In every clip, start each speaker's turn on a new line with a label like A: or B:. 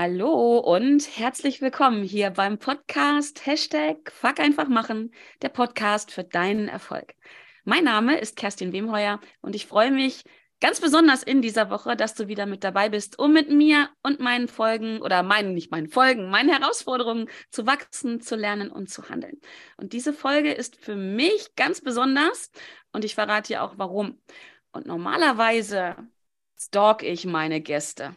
A: Hallo und herzlich willkommen hier beim Podcast Hashtag Fuck einfach machen, der Podcast für deinen Erfolg. Mein Name ist Kerstin Wemheuer und ich freue mich ganz besonders in dieser Woche, dass du wieder mit dabei bist, um mit mir und meinen Folgen oder meinen, nicht meinen Folgen, meinen Herausforderungen zu wachsen, zu lernen und zu handeln. Und diese Folge ist für mich ganz besonders und ich verrate dir auch warum. Und normalerweise stalk ich meine Gäste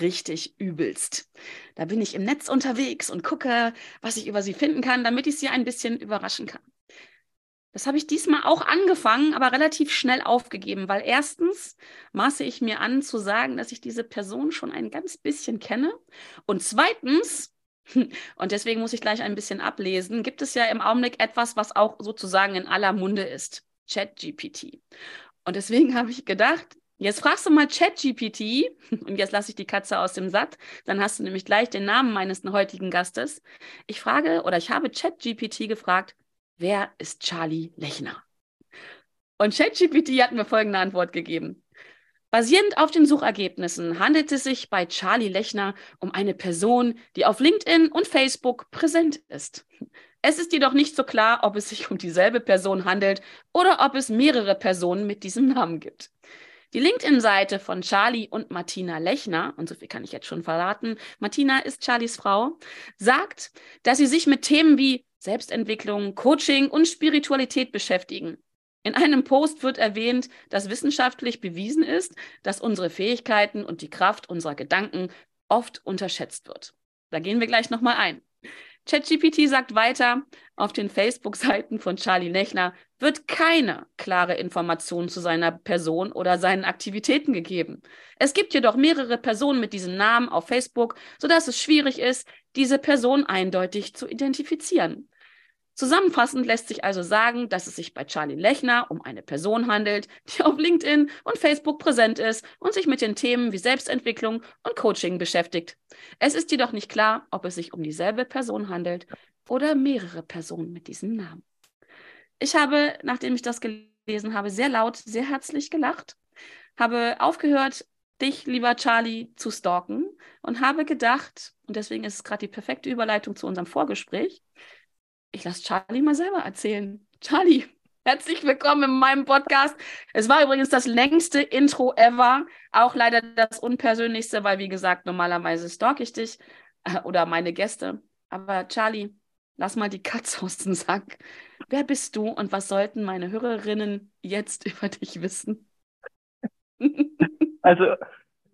A: richtig übelst. Da bin ich im Netz unterwegs und gucke, was ich über sie finden kann, damit ich sie ein bisschen überraschen kann. Das habe ich diesmal auch angefangen, aber relativ schnell aufgegeben, weil erstens maße ich mir an zu sagen, dass ich diese Person schon ein ganz bisschen kenne. Und zweitens, und deswegen muss ich gleich ein bisschen ablesen, gibt es ja im Augenblick etwas, was auch sozusagen in aller Munde ist. ChatGPT. Und deswegen habe ich gedacht, Jetzt fragst du mal ChatGPT und jetzt lasse ich die Katze aus dem Satt, dann hast du nämlich gleich den Namen meines heutigen Gastes. Ich frage oder ich habe ChatGPT gefragt, wer ist Charlie Lechner? Und ChatGPT hat mir folgende Antwort gegeben. Basierend auf den Suchergebnissen handelt es sich bei Charlie Lechner um eine Person, die auf LinkedIn und Facebook präsent ist. Es ist jedoch nicht so klar, ob es sich um dieselbe Person handelt oder ob es mehrere Personen mit diesem Namen gibt. Die LinkedIn-Seite von Charlie und Martina Lechner, und so viel kann ich jetzt schon verraten, Martina ist Charlies Frau, sagt, dass sie sich mit Themen wie Selbstentwicklung, Coaching und Spiritualität beschäftigen. In einem Post wird erwähnt, dass wissenschaftlich bewiesen ist, dass unsere Fähigkeiten und die Kraft unserer Gedanken oft unterschätzt wird. Da gehen wir gleich nochmal ein. ChatGPT sagt weiter, auf den Facebook-Seiten von Charlie Lechner wird keine klare Information zu seiner Person oder seinen Aktivitäten gegeben. Es gibt jedoch mehrere Personen mit diesem Namen auf Facebook, sodass es schwierig ist, diese Person eindeutig zu identifizieren. Zusammenfassend lässt sich also sagen, dass es sich bei Charlie Lechner um eine Person handelt, die auf LinkedIn und Facebook präsent ist und sich mit den Themen wie Selbstentwicklung und Coaching beschäftigt. Es ist jedoch nicht klar, ob es sich um dieselbe Person handelt oder mehrere Personen mit diesem Namen. Ich habe, nachdem ich das gelesen habe, sehr laut, sehr herzlich gelacht, habe aufgehört, dich, lieber Charlie, zu stalken und habe gedacht, und deswegen ist es gerade die perfekte Überleitung zu unserem Vorgespräch, ich lasse Charlie mal selber erzählen. Charlie, herzlich willkommen in meinem Podcast. Es war übrigens das längste Intro ever, auch leider das unpersönlichste, weil wie gesagt, normalerweise stalk ich dich äh, oder meine Gäste. Aber Charlie, lass mal die Katze aus dem Sack. Wer bist du und was sollten meine Hörerinnen jetzt über dich wissen?
B: Also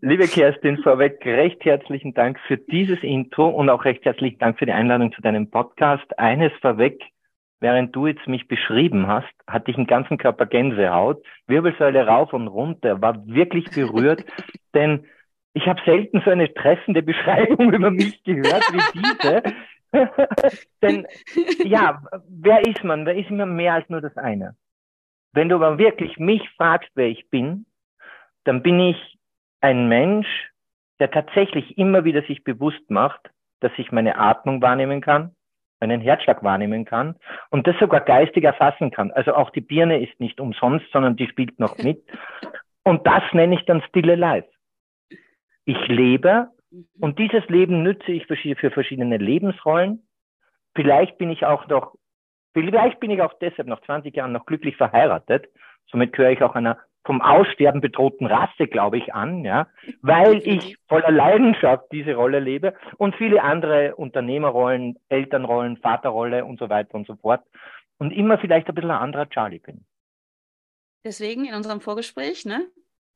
B: Liebe Kerstin, vorweg recht herzlichen Dank für dieses Intro und auch recht herzlichen Dank für die Einladung zu deinem Podcast. Eines vorweg, während du jetzt mich beschrieben hast, hatte ich einen ganzen Körper Gänsehaut, Wirbelsäule rauf und runter, war wirklich berührt, denn ich habe selten so eine treffende Beschreibung über mich gehört wie diese. denn ja, wer ist man? Wer ist immer mehr als nur das eine? Wenn du aber wirklich mich fragst, wer ich bin, dann bin ich ein Mensch, der tatsächlich immer wieder sich bewusst macht, dass ich meine Atmung wahrnehmen kann, meinen Herzschlag wahrnehmen kann und das sogar geistig erfassen kann. Also auch die Birne ist nicht umsonst, sondern die spielt noch mit. Und das nenne ich dann Stille Life. Ich lebe mhm. und dieses Leben nütze ich für verschiedene Lebensrollen. Vielleicht bin ich auch noch, vielleicht bin ich auch deshalb nach 20 Jahren noch glücklich verheiratet. Somit gehöre ich auch einer vom Aussterben bedrohten Rasse, glaube ich, an, ja, weil ich voller Leidenschaft diese Rolle lebe und viele andere Unternehmerrollen, Elternrollen, Vaterrolle und so weiter und so fort und immer vielleicht ein bisschen ein anderer Charlie bin.
A: Deswegen in unserem Vorgespräch, ne?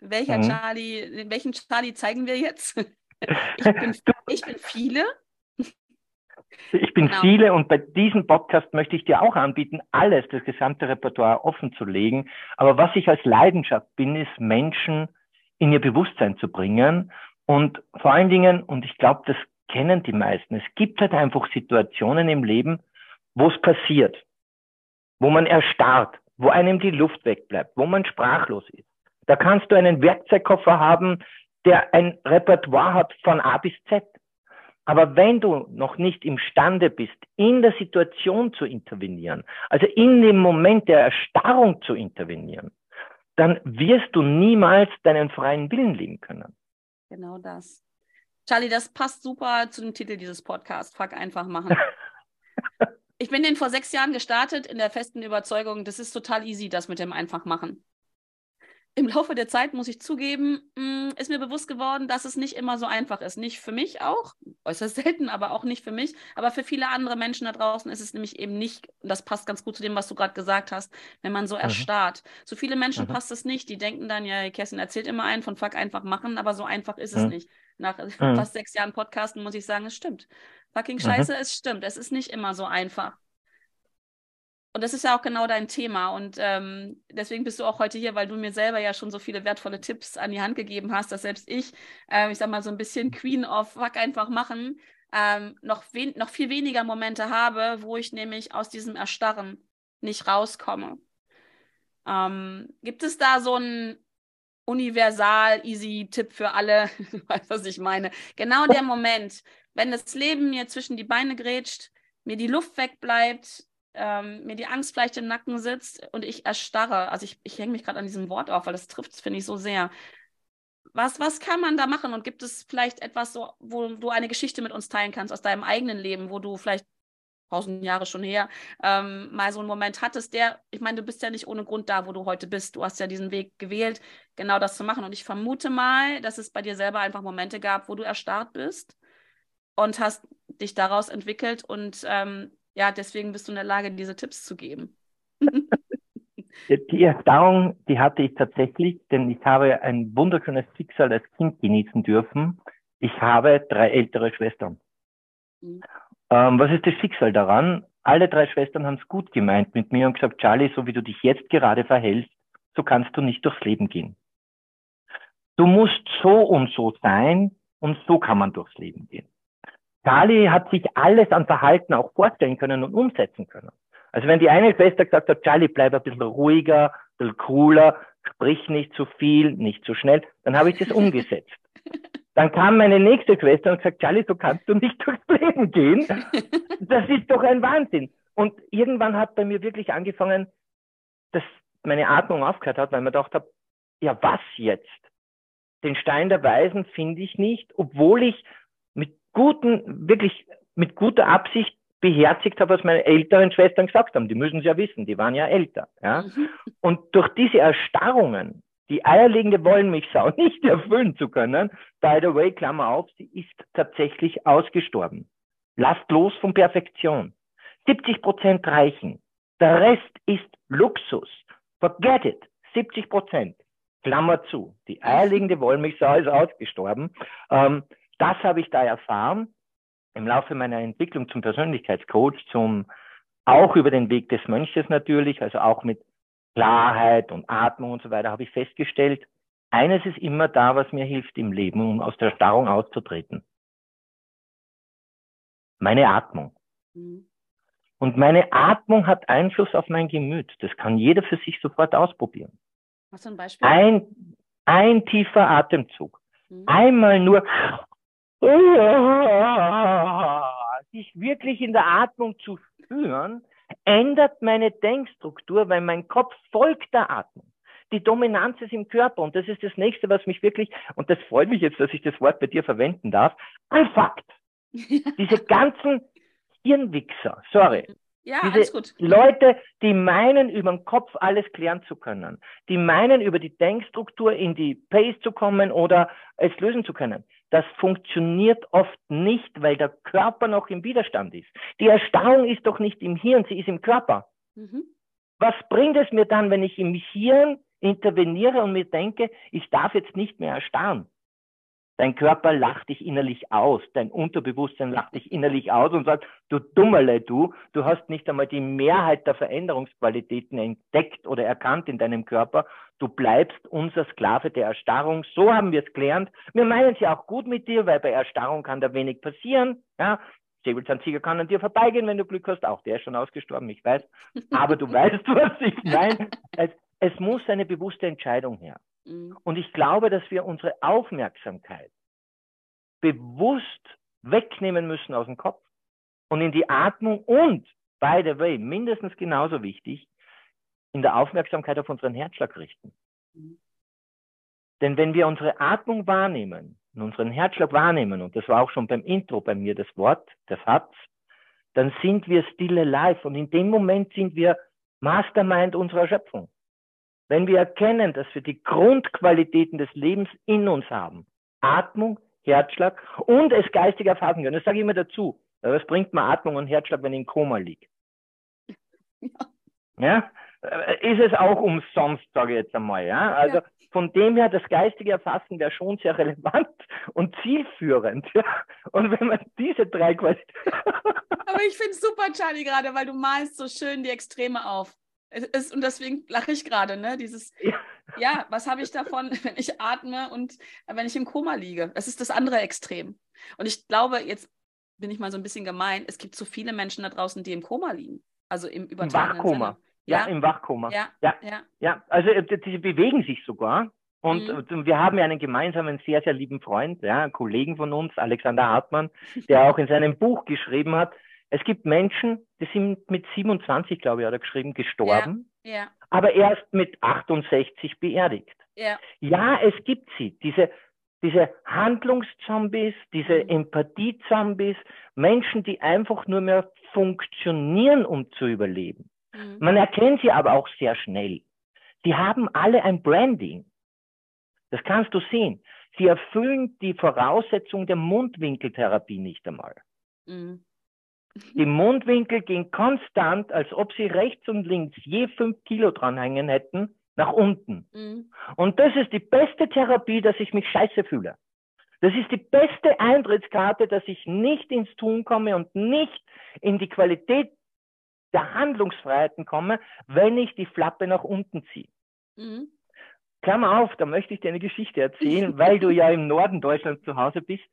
A: Welcher mhm. Charlie, welchen Charlie zeigen wir jetzt? Ich bin, ich bin viele,
B: ich bin genau. viele und bei diesem Podcast möchte ich dir auch anbieten, alles, das gesamte Repertoire offen zu legen. Aber was ich als Leidenschaft bin, ist Menschen in ihr Bewusstsein zu bringen. Und vor allen Dingen, und ich glaube, das kennen die meisten, es gibt halt einfach Situationen im Leben, wo es passiert, wo man erstarrt, wo einem die Luft wegbleibt, wo man sprachlos ist. Da kannst du einen Werkzeugkoffer haben, der ein Repertoire hat von A bis Z. Aber wenn du noch nicht imstande bist, in der Situation zu intervenieren, also in dem Moment der Erstarrung zu intervenieren, dann wirst du niemals deinen freien Willen leben können.
A: Genau das. Charlie, das passt super zu dem Titel dieses Podcasts. Fuck einfach machen. ich bin den vor sechs Jahren gestartet in der festen Überzeugung, das ist total easy, das mit dem einfach machen im Laufe der Zeit, muss ich zugeben, mm, ist mir bewusst geworden, dass es nicht immer so einfach ist. Nicht für mich auch, äußerst selten, aber auch nicht für mich. Aber für viele andere Menschen da draußen ist es nämlich eben nicht, und das passt ganz gut zu dem, was du gerade gesagt hast, wenn man so mhm. erstarrt. Zu viele Menschen mhm. passt es nicht. Die denken dann, ja, Kerstin erzählt immer einen von Fuck einfach machen, aber so einfach ist es mhm. nicht. Nach mhm. fast sechs Jahren Podcasten muss ich sagen, es stimmt. Fucking mhm. scheiße, es stimmt. Es ist nicht immer so einfach. Und das ist ja auch genau dein Thema. Und ähm, deswegen bist du auch heute hier, weil du mir selber ja schon so viele wertvolle Tipps an die Hand gegeben hast, dass selbst ich, äh, ich sag mal, so ein bisschen Queen of Fuck einfach machen, ähm, noch, noch viel weniger Momente habe, wo ich nämlich aus diesem Erstarren nicht rauskomme. Ähm, gibt es da so einen universal easy Tipp für alle? du weißt, was ich meine. Genau der Moment, wenn das Leben mir zwischen die Beine grätscht, mir die Luft wegbleibt, ähm, mir die Angst vielleicht im Nacken sitzt und ich erstarre. Also ich, ich hänge mich gerade an diesem Wort auf, weil das trifft es, finde ich, so sehr. Was, was kann man da machen? Und gibt es vielleicht etwas, so, wo du eine Geschichte mit uns teilen kannst aus deinem eigenen Leben, wo du vielleicht tausend Jahre schon her, ähm, mal so einen Moment hattest, der, ich meine, du bist ja nicht ohne Grund da, wo du heute bist. Du hast ja diesen Weg gewählt, genau das zu machen. Und ich vermute mal, dass es bei dir selber einfach Momente gab, wo du erstarrt bist und hast dich daraus entwickelt und ähm, ja, deswegen bist du in der Lage, diese Tipps zu geben.
B: Die Erfahrung, die hatte ich tatsächlich, denn ich habe ein wunderschönes Schicksal als Kind genießen dürfen. Ich habe drei ältere Schwestern. Mhm. Ähm, was ist das Schicksal daran? Alle drei Schwestern haben es gut gemeint mit mir und gesagt, Charlie, so wie du dich jetzt gerade verhältst, so kannst du nicht durchs Leben gehen. Du musst so und so sein und so kann man durchs Leben gehen. Charlie hat sich alles an Verhalten auch vorstellen können und umsetzen können. Also wenn die eine Schwester gesagt hat, Charlie, bleib ein bisschen ruhiger, ein bisschen cooler, sprich nicht zu viel, nicht zu schnell, dann habe ich das umgesetzt. Dann kam meine nächste Schwester und gesagt, Charlie, so kannst du nicht durchs Leben gehen. Das ist doch ein Wahnsinn. Und irgendwann hat bei mir wirklich angefangen, dass meine Atmung aufgehört hat, weil man gedacht habe, ja, was jetzt? Den Stein der Weisen finde ich nicht, obwohl ich guten, wirklich mit guter Absicht beherzigt habe, was meine älteren Schwestern gesagt haben. Die müssen es ja wissen, die waren ja älter. Ja? Mhm. Und durch diese Erstarrungen, die eierlegende Wollmilchsau nicht erfüllen zu können, by the way, Klammer auf, sie ist tatsächlich ausgestorben. Lasst los von Perfektion. 70 Prozent reichen. Der Rest ist Luxus. Forget it. 70 Prozent. Klammer zu. Die eierlegende Wollmilchsau ist ausgestorben. Ähm, das habe ich da erfahren im Laufe meiner Entwicklung zum Persönlichkeitscoach, zum auch über den Weg des Mönches natürlich, also auch mit Klarheit und Atmung und so weiter, habe ich festgestellt, eines ist immer da, was mir hilft im Leben, um aus der Starrung auszutreten. Meine Atmung. Mhm. Und meine Atmung hat Einfluss auf mein Gemüt. Das kann jeder für sich sofort ausprobieren.
A: Was ein Beispiel?
B: Ein, ein tiefer Atemzug. Mhm. Einmal nur sich wirklich in der Atmung zu spüren, ändert meine Denkstruktur, weil mein Kopf folgt der Atmung. Die Dominanz ist im Körper und das ist das nächste, was mich wirklich, und das freut mich jetzt, dass ich das Wort bei dir verwenden darf, anfuckt. Diese ganzen Hirnwichser, sorry,
A: ja,
B: Diese
A: alles gut.
B: Leute, die meinen, über den Kopf alles klären zu können, die meinen, über die Denkstruktur in die Pace zu kommen oder es lösen zu können. Das funktioniert oft nicht, weil der Körper noch im Widerstand ist. Die Erstarrung ist doch nicht im Hirn, sie ist im Körper. Mhm. Was bringt es mir dann, wenn ich im Hirn interveniere und mir denke, ich darf jetzt nicht mehr erstarren? Dein Körper lacht dich innerlich aus, dein Unterbewusstsein lacht dich innerlich aus und sagt, du Dummerle, du, du hast nicht einmal die Mehrheit der Veränderungsqualitäten entdeckt oder erkannt in deinem Körper. Du bleibst unser Sklave der Erstarrung. So haben wir es gelernt. Wir meinen es ja auch gut mit dir, weil bei Erstarrung kann da wenig passieren. Ja, Säbelzahntiger kann an dir vorbeigehen, wenn du Glück hast. Auch der ist schon ausgestorben, ich weiß. Aber du weißt, was ich meine. Es, es muss eine bewusste Entscheidung her. Mhm. Und ich glaube, dass wir unsere Aufmerksamkeit bewusst wegnehmen müssen aus dem Kopf und in die Atmung und, by the way, mindestens genauso wichtig, in der Aufmerksamkeit auf unseren Herzschlag richten. Mhm. Denn wenn wir unsere Atmung wahrnehmen, und unseren Herzschlag wahrnehmen, und das war auch schon beim Intro bei mir das Wort, der Satz, dann sind wir still alive und in dem Moment sind wir Mastermind unserer Schöpfung. Wenn wir erkennen, dass wir die Grundqualitäten des Lebens in uns haben, Atmung, Herzschlag und es geistig erfassen können, das sage ich immer dazu. Was bringt mir Atmung und Herzschlag, wenn ich im Koma liege? Ja. Ist es auch umsonst, sage ich jetzt einmal. Ja? Also ja. von dem her, das geistige Erfassen wäre schon sehr relevant und zielführend. Ja? Und wenn man diese drei Qualitäten.
A: Aber ich finde es super, Charlie, gerade, weil du malst so schön die Extreme auf. Ist, und deswegen lache ich gerade, ne? Dieses, ja, ja was habe ich davon, wenn ich atme und wenn ich im Koma liege? Das ist das andere Extrem. Und ich glaube, jetzt bin ich mal so ein bisschen gemein, es gibt so viele Menschen da draußen, die im Koma liegen. Also im übertragenen
B: Wachkoma. Sinne. Ja, ja, im Wachkoma. Ja, ja, ja. ja also äh, die bewegen sich sogar. Und mhm. wir haben ja einen gemeinsamen, sehr, sehr lieben Freund, ja, einen Kollegen von uns, Alexander Hartmann, der auch in seinem Buch geschrieben hat, es gibt Menschen, die sind mit 27, glaube ich, hat er geschrieben, gestorben, ja, ja. aber erst mit 68 beerdigt. Ja. ja, es gibt sie, diese, diese Handlungszombies, diese mhm. Empathie-Zombies, Menschen, die einfach nur mehr funktionieren, um zu überleben. Mhm. Man erkennt sie aber auch sehr schnell. Die haben alle ein Branding. Das kannst du sehen. Sie erfüllen die Voraussetzung der Mundwinkeltherapie nicht einmal. Mhm. Die Mundwinkel gehen konstant, als ob sie rechts und links je fünf Kilo dranhängen hätten, nach unten. Mhm. Und das ist die beste Therapie, dass ich mich scheiße fühle. Das ist die beste Eintrittskarte, dass ich nicht ins Tun komme und nicht in die Qualität der Handlungsfreiheiten komme, wenn ich die Flappe nach unten ziehe. Mhm. Klammer auf, da möchte ich dir eine Geschichte erzählen, weil du ja im Norden Deutschlands zu Hause bist.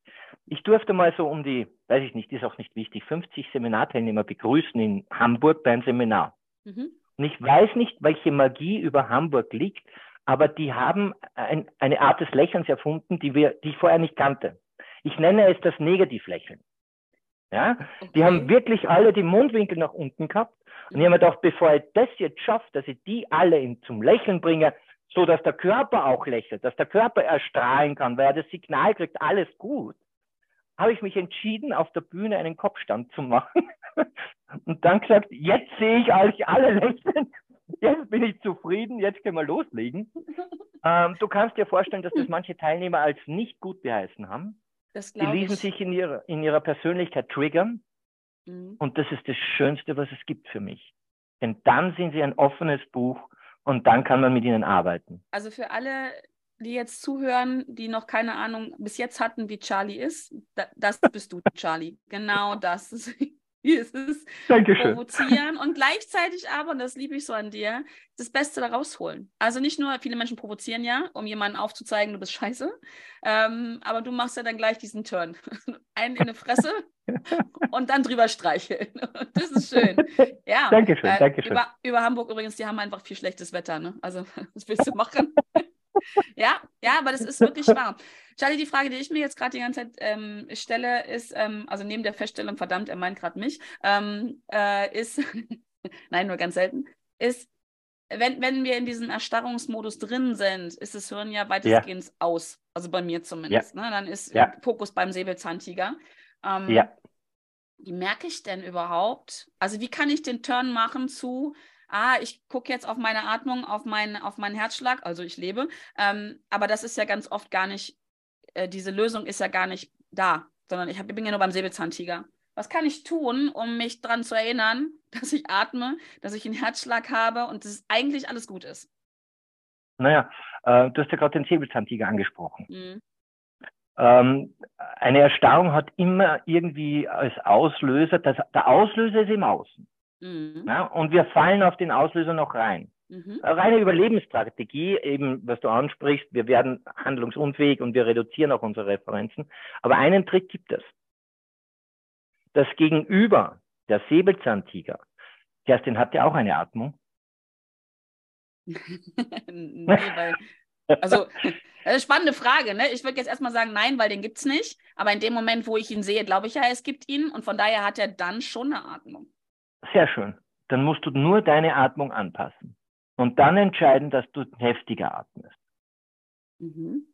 B: Ich durfte mal so um die, weiß ich nicht, ist auch nicht wichtig, 50 Seminarteilnehmer begrüßen in Hamburg beim Seminar. Mhm. Und ich weiß nicht, welche Magie über Hamburg liegt, aber die haben ein, eine Art des Lächelns erfunden, die, wir, die ich vorher nicht kannte. Ich nenne es das Negativlächeln. Ja? Okay. Die haben wirklich alle die Mundwinkel nach unten gehabt. Und ich habe mir gedacht, bevor ich das jetzt schaffe, dass ich die alle zum Lächeln bringe, so dass der Körper auch lächelt, dass der Körper erstrahlen kann, weil er das Signal kriegt, alles gut, habe ich mich entschieden, auf der Bühne einen Kopfstand zu machen und dann gesagt, jetzt sehe ich euch alle lächeln, jetzt bin ich zufrieden, jetzt können wir loslegen. Ähm, du kannst dir vorstellen, dass das manche Teilnehmer als nicht gut beheißen haben. Die ließen ich. sich in ihrer, in ihrer Persönlichkeit triggern. Mhm. Und das ist das Schönste, was es gibt für mich. Denn dann sind sie ein offenes Buch und dann kann man mit ihnen arbeiten.
A: Also für alle, die jetzt zuhören, die noch keine Ahnung bis jetzt hatten, wie Charlie ist, das bist du, Charlie. Genau das. Wie ist es?
B: Dankeschön.
A: Provozieren und gleichzeitig aber, und das liebe ich so an dir, das Beste da rausholen. Also nicht nur, viele Menschen provozieren ja, um jemanden aufzuzeigen, du bist scheiße, ähm, aber du machst ja dann gleich diesen Turn. Einen in die Fresse und dann drüber streicheln. Das ist schön. Ja.
B: Dankeschön, äh, Dankeschön.
A: Über, über Hamburg übrigens, die haben einfach viel schlechtes Wetter. Ne? Also, was willst du machen? ja, ja, aber das ist wirklich wahr. Charlie, die Frage, die ich mir jetzt gerade die ganze Zeit ähm, stelle, ist, ähm, also neben der Feststellung, verdammt, er meint gerade mich, ähm, äh, ist, nein, nur ganz selten, ist, wenn, wenn wir in diesem Erstarrungsmodus drin sind, ist das Hirn ja weitestgehend ja. aus. Also bei mir zumindest. Ja. Ne? Dann ist ja. Fokus beim Säbelzahntiger. Ähm, ja. Wie merke ich denn überhaupt? Also wie kann ich den Turn machen zu, ah, ich gucke jetzt auf meine Atmung, auf, mein, auf meinen Herzschlag, also ich lebe. Ähm, aber das ist ja ganz oft gar nicht, äh, diese Lösung ist ja gar nicht da, sondern ich, hab, ich bin ja nur beim Säbelzahntiger. Was kann ich tun, um mich daran zu erinnern, dass ich atme, dass ich einen Herzschlag habe und dass eigentlich alles gut ist?
B: Naja, äh, du hast ja gerade den Säbelzahntiger angesprochen. Mhm. Ähm, eine Erstarrung hat immer irgendwie als Auslöser, das, der Auslöser ist im Außen. Mhm. Ja, und wir fallen auf den Auslöser noch rein. Mhm. Reine Überlebensstrategie, eben was du ansprichst, wir werden handlungsunfähig und wir reduzieren auch unsere Referenzen. Aber einen Trick gibt es. Das Gegenüber, der Säbelzahntiger, Kerstin hat ja auch eine Atmung.
A: nee, weil, also, eine spannende Frage. Ne? Ich würde jetzt erstmal sagen, nein, weil den gibt es nicht. Aber in dem Moment, wo ich ihn sehe, glaube ich ja, es gibt ihn. Und von daher hat er dann schon eine Atmung.
B: Sehr schön. Dann musst du nur deine Atmung anpassen und dann entscheiden, dass du heftiger atmest. Mhm.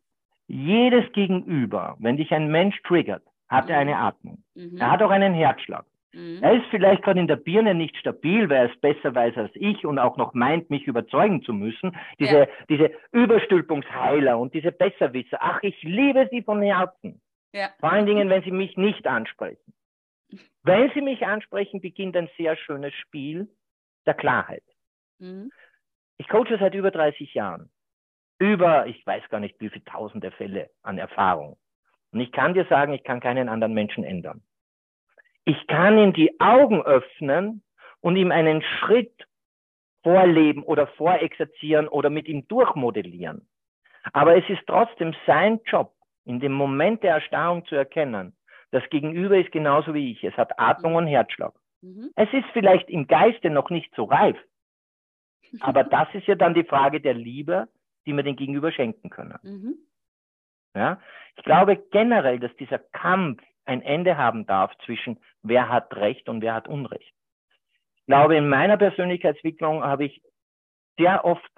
B: jedes Gegenüber, wenn dich ein Mensch triggert, hat mhm. er eine Atmung. Mhm. Er hat auch einen Herzschlag. Mhm. Er ist vielleicht gerade in der Birne nicht stabil, weil er es besser weiß als ich und auch noch meint, mich überzeugen zu müssen. Diese, ja. diese Überstülpungsheiler und diese Besserwisser. Ach, ich liebe sie von Herzen. Ja. Vor allen Dingen, wenn sie mich nicht ansprechen. Wenn sie mich ansprechen, beginnt ein sehr schönes Spiel der Klarheit. Mhm. Ich coache seit über 30 Jahren. Über, ich weiß gar nicht, wie viele tausende Fälle an Erfahrung. Und ich kann dir sagen, ich kann keinen anderen Menschen ändern. Ich kann ihm die Augen öffnen und ihm einen Schritt vorleben oder vorexerzieren oder mit ihm durchmodellieren. Aber es ist trotzdem sein Job, in dem Moment der Erstarrung zu erkennen, das Gegenüber ist genauso wie ich. Es hat Atmung und Herzschlag. Mhm. Es ist vielleicht im Geiste noch nicht so reif. Aber das ist ja dann die Frage der Liebe, die wir den Gegenüber schenken können. Mhm. Ja? Ich glaube generell, dass dieser Kampf ein Ende haben darf zwischen wer hat Recht und wer hat Unrecht. Ich glaube, in meiner Persönlichkeitsentwicklung habe ich sehr oft,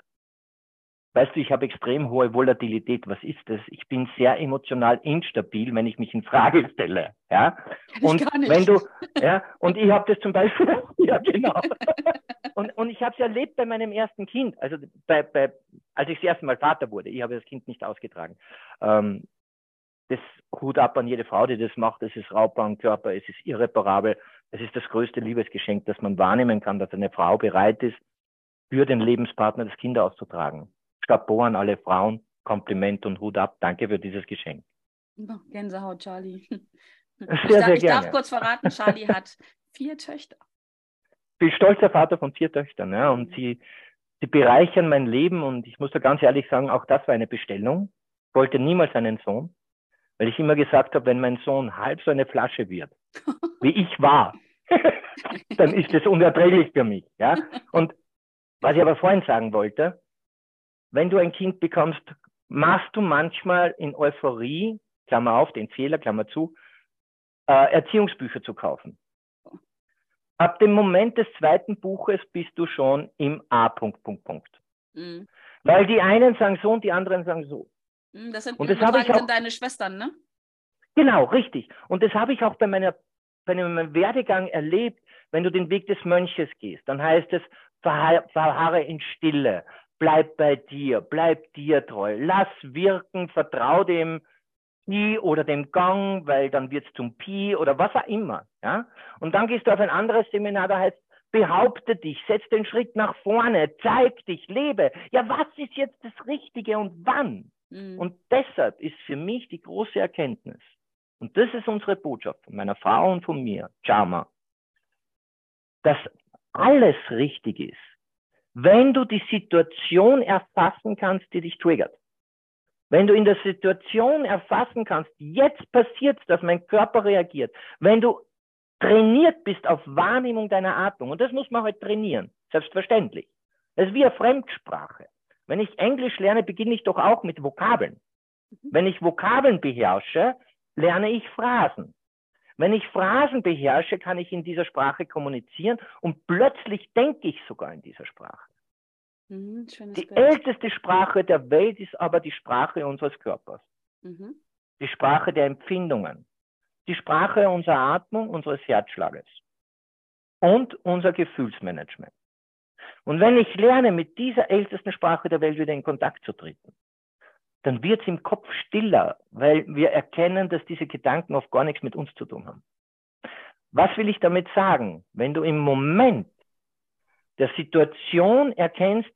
B: weißt du, ich habe extrem hohe Volatilität. Was ist das? Ich bin sehr emotional instabil, wenn ich mich in Frage stelle. Ja, und wenn du, ja, und ich habe das zum Beispiel, ja genau. Und, und ich habe es erlebt bei meinem ersten Kind, also bei, bei, als ich das erste Mal Vater wurde. Ich habe das Kind nicht ausgetragen. Ähm, das Hut ab an jede Frau, die das macht. Es ist Raubbar am Körper, es ist irreparabel. Es ist das größte Liebesgeschenk, das man wahrnehmen kann, dass eine Frau bereit ist, für den Lebenspartner das Kind auszutragen. Chapeau an alle Frauen, Kompliment und Hut ab. Danke für dieses Geschenk.
A: Gänsehaut, Charlie.
B: Sehr, ich, darf, sehr
A: ich darf kurz verraten, Charlie hat vier Töchter.
B: Ich bin stolzer Vater von vier Töchtern, ja, und sie, sie bereichern mein Leben und ich muss da ganz ehrlich sagen, auch das war eine Bestellung. Ich wollte niemals einen Sohn. Weil ich immer gesagt habe, wenn mein Sohn halb so eine Flasche wird, wie ich war, dann ist das unerträglich für mich. Ja? Und was ich aber vorhin sagen wollte, wenn du ein Kind bekommst, machst du manchmal in Euphorie, Klammer auf, den Fehler, Klammer zu, äh, Erziehungsbücher zu kaufen. Ab dem Moment des zweiten Buches bist du schon im A. Punkt, Punkt, Punkt. Mhm. Weil die einen sagen so und die anderen sagen so.
A: Hm, das sind, und das habe ich auch, deine Schwestern, ne?
B: Genau, richtig. Und das habe ich auch bei, meiner, bei meinem Werdegang erlebt. Wenn du den Weg des Mönches gehst, dann heißt es, verharre in Stille, bleib bei dir, bleib dir treu, lass wirken, vertrau dem Pi oder dem Gang, weil dann wird es zum Pi oder was auch immer. Ja? Und dann gehst du auf ein anderes Seminar, da heißt behaupte dich, setz den Schritt nach vorne, zeig dich, lebe. Ja, was ist jetzt das Richtige und wann? Mhm. Und deshalb ist für mich die große Erkenntnis, und das ist unsere Botschaft von meiner Frau und von mir, Chama, dass alles richtig ist, wenn du die Situation erfassen kannst, die dich triggert. Wenn du in der Situation erfassen kannst, jetzt passiert es, dass mein Körper reagiert. Wenn du trainiert bist auf Wahrnehmung deiner Atmung, und das muss man halt trainieren, selbstverständlich. Das ist wie eine Fremdsprache. Wenn ich Englisch lerne, beginne ich doch auch mit Vokabeln. Mhm. Wenn ich Vokabeln beherrsche, lerne ich Phrasen. Wenn ich Phrasen beherrsche, kann ich in dieser Sprache kommunizieren und plötzlich denke ich sogar in dieser Sprache. Mhm, die Bild. älteste Sprache der Welt ist aber die Sprache unseres Körpers. Mhm. Die Sprache der Empfindungen. Die Sprache unserer Atmung, unseres Herzschlages. Und unser Gefühlsmanagement. Und wenn ich lerne, mit dieser ältesten Sprache der Welt wieder in Kontakt zu treten, dann wird es im Kopf stiller, weil wir erkennen, dass diese Gedanken oft gar nichts mit uns zu tun haben. Was will ich damit sagen? Wenn du im Moment der Situation erkennst,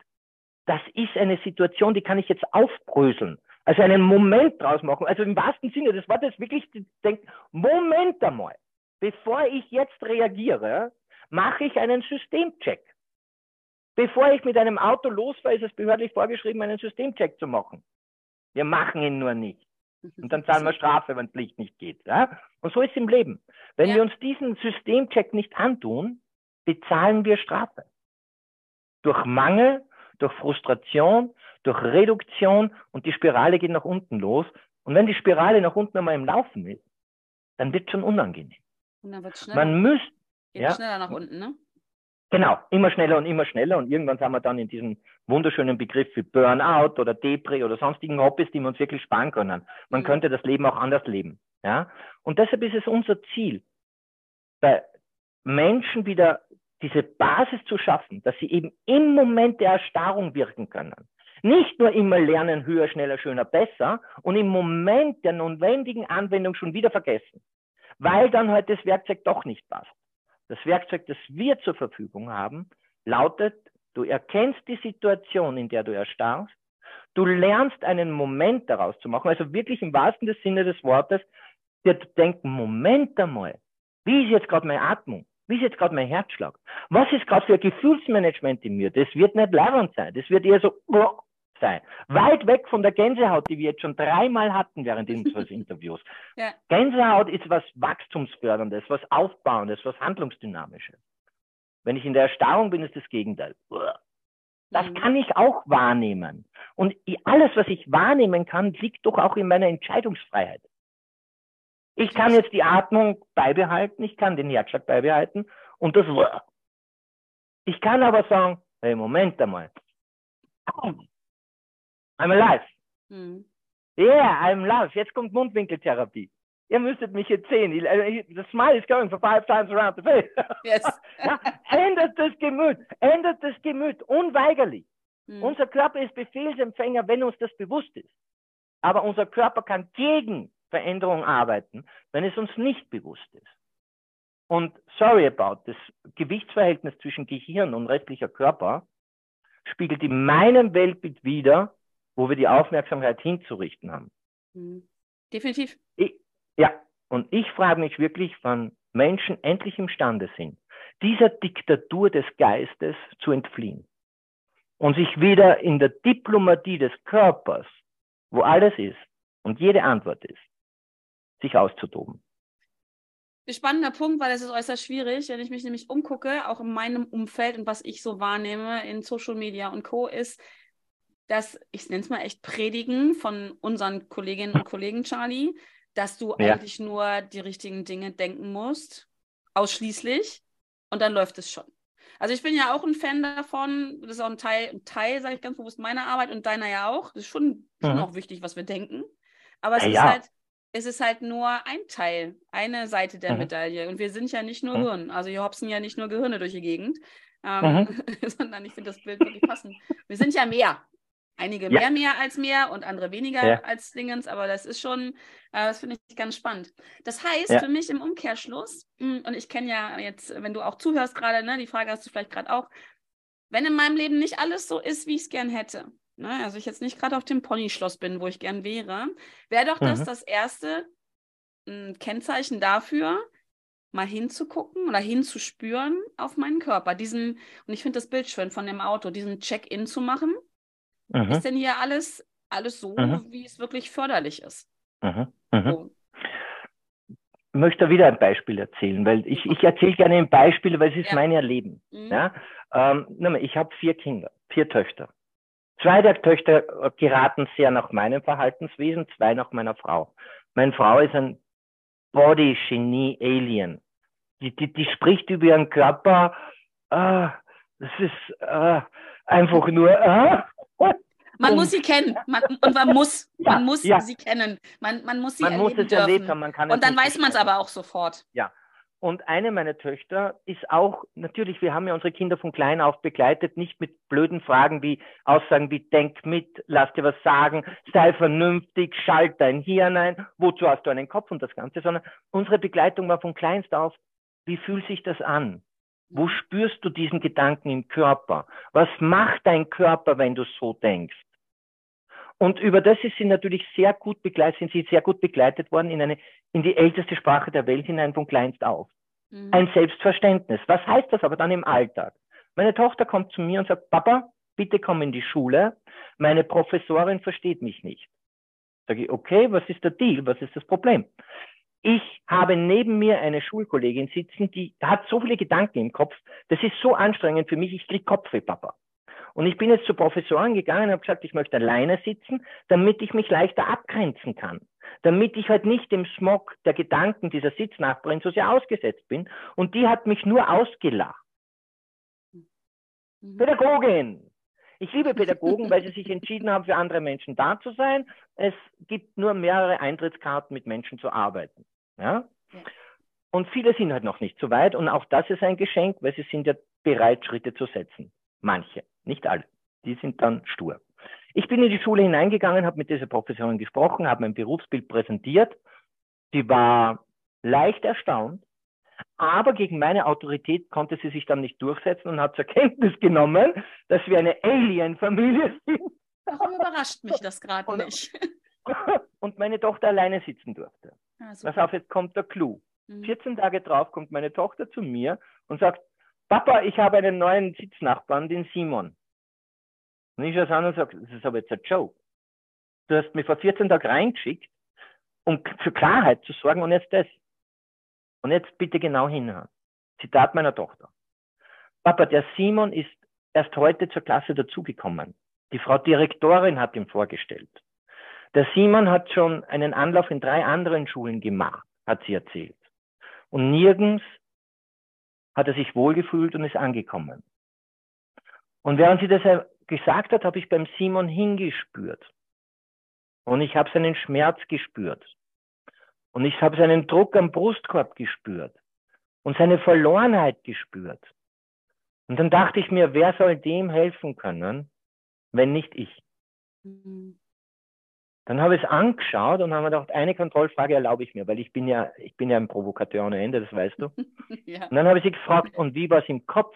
B: das ist eine Situation, die kann ich jetzt aufbröseln. Also einen Moment draus machen. Also im wahrsten Sinne das war das wirklich, denk, Moment einmal, bevor ich jetzt reagiere, mache ich einen Systemcheck. Bevor ich mit einem Auto losfahre, ist es behördlich vorgeschrieben, einen Systemcheck zu machen. Wir machen ihn nur nicht. Und dann zahlen wir Strafe, wenn das Licht nicht geht. Ja? Und so ist es im Leben. Wenn ja. wir uns diesen Systemcheck nicht antun, bezahlen wir Strafe. Durch Mangel, durch Frustration, durch Reduktion und die Spirale geht nach unten los. Und wenn die Spirale nach unten einmal im Laufen ist, dann wird es schon unangenehm.
A: Und dann wird schneller. Man müsste. Geht ja, schneller nach unten, ne?
B: Genau, immer schneller und immer schneller. Und irgendwann sind wir dann in diesem wunderschönen Begriff wie Burnout oder Depri oder sonstigen Hobbys, die wir uns wirklich sparen können. Man mhm. könnte das Leben auch anders leben. Ja? Und deshalb ist es unser Ziel, bei Menschen wieder diese Basis zu schaffen, dass sie eben im Moment der Erstarrung wirken können. Nicht nur immer lernen, höher, schneller, schöner, besser und im Moment der notwendigen Anwendung schon wieder vergessen, weil dann halt das Werkzeug doch nicht passt. Das Werkzeug, das wir zur Verfügung haben, lautet, du erkennst die Situation, in der du erstarrst, du lernst einen Moment daraus zu machen, also wirklich im wahrsten Sinne des Wortes, dir zu denken, Moment einmal, wie ist jetzt gerade meine Atmung? Wie ist jetzt gerade mein Herzschlag? Was ist gerade für ein Gefühlsmanagement in mir? Das wird nicht leibend sein. Das wird eher so sein. Weit weg von der Gänsehaut, die wir jetzt schon dreimal hatten während unseres Interviews. Ja. Gänsehaut ist was Wachstumsförderndes, was Aufbauendes, was Handlungsdynamisches. Wenn ich in der Erstarrung bin, ist das Gegenteil. Das mhm. kann ich auch wahrnehmen. Und alles, was ich wahrnehmen kann, liegt doch auch in meiner Entscheidungsfreiheit. Ich kann jetzt die Atmung beibehalten, ich kann den Herzschlag beibehalten und das Ich kann aber sagen, hey, Moment einmal. I'm alive. Mhm. Yeah, I'm alive. Jetzt kommt Mundwinkeltherapie. Ihr müsstet mich jetzt sehen. The smile is going for five times around the face. Yes. ja, ändert das Gemüt, ändert das Gemüt, unweigerlich. Mhm. Unser Körper ist Befehlsempfänger, wenn uns das bewusst ist. Aber unser Körper kann gegen Veränderung arbeiten, wenn es uns nicht bewusst ist. Und sorry about, das Gewichtsverhältnis zwischen Gehirn und restlicher Körper spiegelt in meinem Weltbild wider, wo wir die Aufmerksamkeit hinzurichten haben.
A: Mhm. Definitiv.
B: Ich, ja, und ich frage mich wirklich, wann Menschen endlich imstande sind, dieser Diktatur des Geistes zu entfliehen und sich wieder in der Diplomatie des Körpers, wo alles ist und jede Antwort ist, sich auszutoben.
A: Spannender Punkt, weil es ist äußerst schwierig, wenn ich mich nämlich umgucke, auch in meinem Umfeld und was ich so wahrnehme in Social Media und Co., ist, dass, ich nenne es mal echt Predigen von unseren Kolleginnen und Kollegen, Charlie, dass du ja. eigentlich nur die richtigen Dinge denken musst, ausschließlich, und dann läuft es schon. Also ich bin ja auch ein Fan davon, das ist auch ein Teil, ein Teil, sage ich ganz bewusst, meiner Arbeit und deiner ja auch. Das ist schon, mhm. schon auch wichtig, was wir denken. Aber es ja, ist halt, es ist halt nur ein Teil, eine Seite der mhm. Medaille. Und wir sind ja nicht nur mhm. Hirn. Also wir hopsen ja nicht nur Gehirne durch die Gegend, ähm, mhm. sondern ich finde das Bild wirklich passend. Wir sind ja mehr. Einige ja. mehr mehr als mehr und andere weniger ja. als Dingens, aber das ist schon, äh, das finde ich ganz spannend. Das heißt ja. für mich im Umkehrschluss, hm, und ich kenne ja jetzt, wenn du auch zuhörst gerade, ne, die Frage hast du vielleicht gerade auch, wenn in meinem Leben nicht alles so ist, wie ich es gern hätte, ne, also ich jetzt nicht gerade auf dem Ponyschloss bin, wo ich gern wäre, wäre doch mhm. das das erste ein hm, Kennzeichen dafür, mal hinzugucken oder hinzuspüren auf meinen Körper. Diesen, und ich finde das Bild schön von dem Auto, diesen Check-in zu machen Mhm. Ist denn hier alles, alles so, mhm. wie es wirklich förderlich ist? Mhm.
B: So. Ich möchte wieder ein Beispiel erzählen, weil ich, ich erzähle gerne ein Beispiel, weil es ist ja. mein Erleben. Mhm. Ja? Ähm, ich habe vier Kinder, vier Töchter. Zwei der Töchter geraten sehr nach meinem Verhaltenswesen, zwei nach meiner Frau. Meine Frau ist ein Body-Genie-Alien. Die, die, die spricht über ihren Körper, äh, das ist äh, einfach nur, äh,
A: man muss sie kennen man, und man muss, ja, man muss ja. sie kennen. Man, man muss sie man erleben muss es dürfen. Erlebt haben, man kann und dann weiß man es aber auch sofort.
B: Ja. Und eine meiner Töchter ist auch, natürlich, wir haben ja unsere Kinder von klein auf begleitet, nicht mit blöden Fragen wie Aussagen wie denk mit, lass dir was sagen, sei vernünftig, schalt dein Hirn ein, wozu hast du einen Kopf und das Ganze, sondern unsere Begleitung war von kleinst auf, wie fühlt sich das an? Wo spürst du diesen Gedanken im Körper? Was macht dein Körper, wenn du so denkst? Und über das ist sie natürlich sehr gut begleitet, sind sie sehr gut begleitet worden in eine, in die älteste Sprache der Welt hinein von kleinst auf. Mhm. Ein Selbstverständnis. Was heißt das aber dann im Alltag? Meine Tochter kommt zu mir und sagt, Papa, bitte komm in die Schule. Meine Professorin versteht mich nicht. Sage ich, okay, was ist der Deal? Was ist das Problem? Ich habe neben mir eine Schulkollegin sitzen, die hat so viele Gedanken im Kopf. Das ist so anstrengend für mich. Ich krieg Kopfweh, Papa. Und ich bin jetzt zur Professorin gegangen und habe gesagt, ich möchte alleine sitzen, damit ich mich leichter abgrenzen kann. Damit ich halt nicht dem Smog der Gedanken dieser Sitznachbarin so sehr ausgesetzt bin. Und die hat mich nur ausgelacht. Mhm. Pädagogin. Ich liebe Pädagogen, weil sie sich entschieden haben, für andere Menschen da zu sein. Es gibt nur mehrere Eintrittskarten, mit Menschen zu arbeiten. Ja? ja. Und viele sind halt noch nicht so weit. Und auch das ist ein Geschenk, weil sie sind ja bereit, Schritte zu setzen. Manche, nicht alle. Die sind dann stur. Ich bin in die Schule hineingegangen, habe mit dieser Professorin gesprochen, habe mein Berufsbild präsentiert. Sie war leicht erstaunt, aber gegen meine Autorität konnte sie sich dann nicht durchsetzen und hat zur Kenntnis genommen, dass wir eine Alien-Familie sind.
A: Warum überrascht mich das gerade nicht?
B: und meine Tochter alleine sitzen durfte. Ah, Pass auf, jetzt kommt der Clou. Mhm. 14 Tage drauf kommt meine Tochter zu mir und sagt, Papa, ich habe einen neuen Sitznachbarn, den Simon. Und ich schaue an und sage, das ist aber jetzt ein Joke. Du hast mich vor 14 Tagen reingeschickt, um für Klarheit zu sorgen und jetzt das. Und jetzt bitte genau hinhören. Zitat meiner Tochter. Papa, der Simon ist erst heute zur Klasse dazugekommen. Die Frau Direktorin hat ihn vorgestellt. Der Simon hat schon einen Anlauf in drei anderen Schulen gemacht, hat sie erzählt. Und nirgends hat er sich wohlgefühlt und ist angekommen. Und während sie das gesagt hat, habe ich beim Simon hingespürt. Und ich habe seinen Schmerz gespürt. Und ich habe seinen Druck am Brustkorb gespürt und seine Verlorenheit gespürt. Und dann dachte ich mir, wer soll dem helfen können, wenn nicht ich? Mhm. Dann habe ich es angeschaut und habe mir gedacht, eine Kontrollfrage erlaube ich mir, weil ich bin ja, ich bin ja ein Provokateur ohne Ende, das weißt du. ja. Und dann habe ich sie gefragt, und wie war es im Kopf?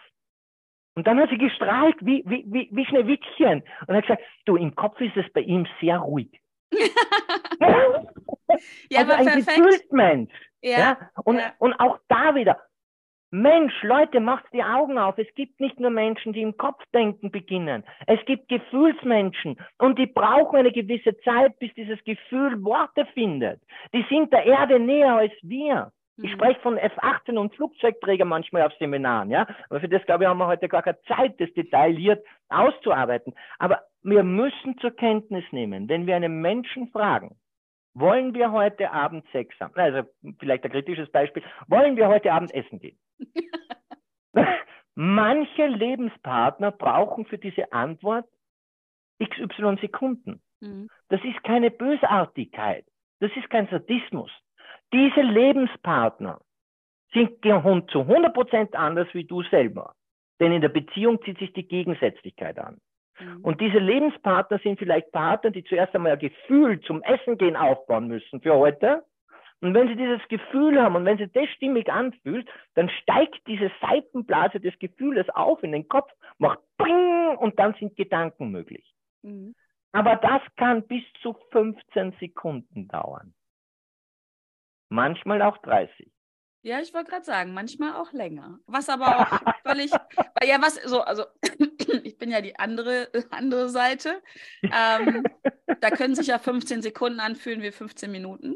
B: Und dann hat sie gestrahlt, wie, wie, wie, wie Schneewittchen. Und hat gesagt, du, im Kopf ist es bei ihm sehr ruhig. ja, also ein Gefühlsmensch. Ja, ja? Und, ja. und auch da wieder, Mensch, Leute, macht die Augen auf. Es gibt nicht nur Menschen, die im Kopf denken beginnen. Es gibt Gefühlsmenschen und die brauchen eine gewisse Zeit, bis dieses Gefühl Worte findet. Die sind der Erde näher als wir. Ich mhm. spreche von F-18 und Flugzeugträger manchmal auf Seminaren, ja. Aber für das, glaube ich, haben wir heute gar keine Zeit, das detailliert auszuarbeiten. Aber wir müssen zur Kenntnis nehmen, wenn wir einen Menschen fragen, wollen wir heute Abend Sex haben? Also vielleicht ein kritisches Beispiel. Wollen wir heute Abend essen gehen? Manche Lebenspartner brauchen für diese Antwort XY Sekunden. Mhm. Das ist keine Bösartigkeit. Das ist kein Sadismus. Diese Lebenspartner sind zu 100% anders wie du selber. Denn in der Beziehung zieht sich die Gegensätzlichkeit an. Mhm. Und diese Lebenspartner sind vielleicht Partner, die zuerst einmal ein Gefühl zum Essen gehen aufbauen müssen für heute. Und wenn sie dieses Gefühl haben und wenn sie das stimmig anfühlt, dann steigt diese Seitenblase des Gefühles auf in den Kopf, macht Bring und dann sind Gedanken möglich. Mhm. Aber das kann bis zu 15 Sekunden dauern. Manchmal auch 30.
A: Ja, ich wollte gerade sagen, manchmal auch länger. Was aber auch völlig, ja, was so, also ich bin ja die andere, andere Seite. Ähm, da können sich ja 15 Sekunden anfühlen wie 15 Minuten.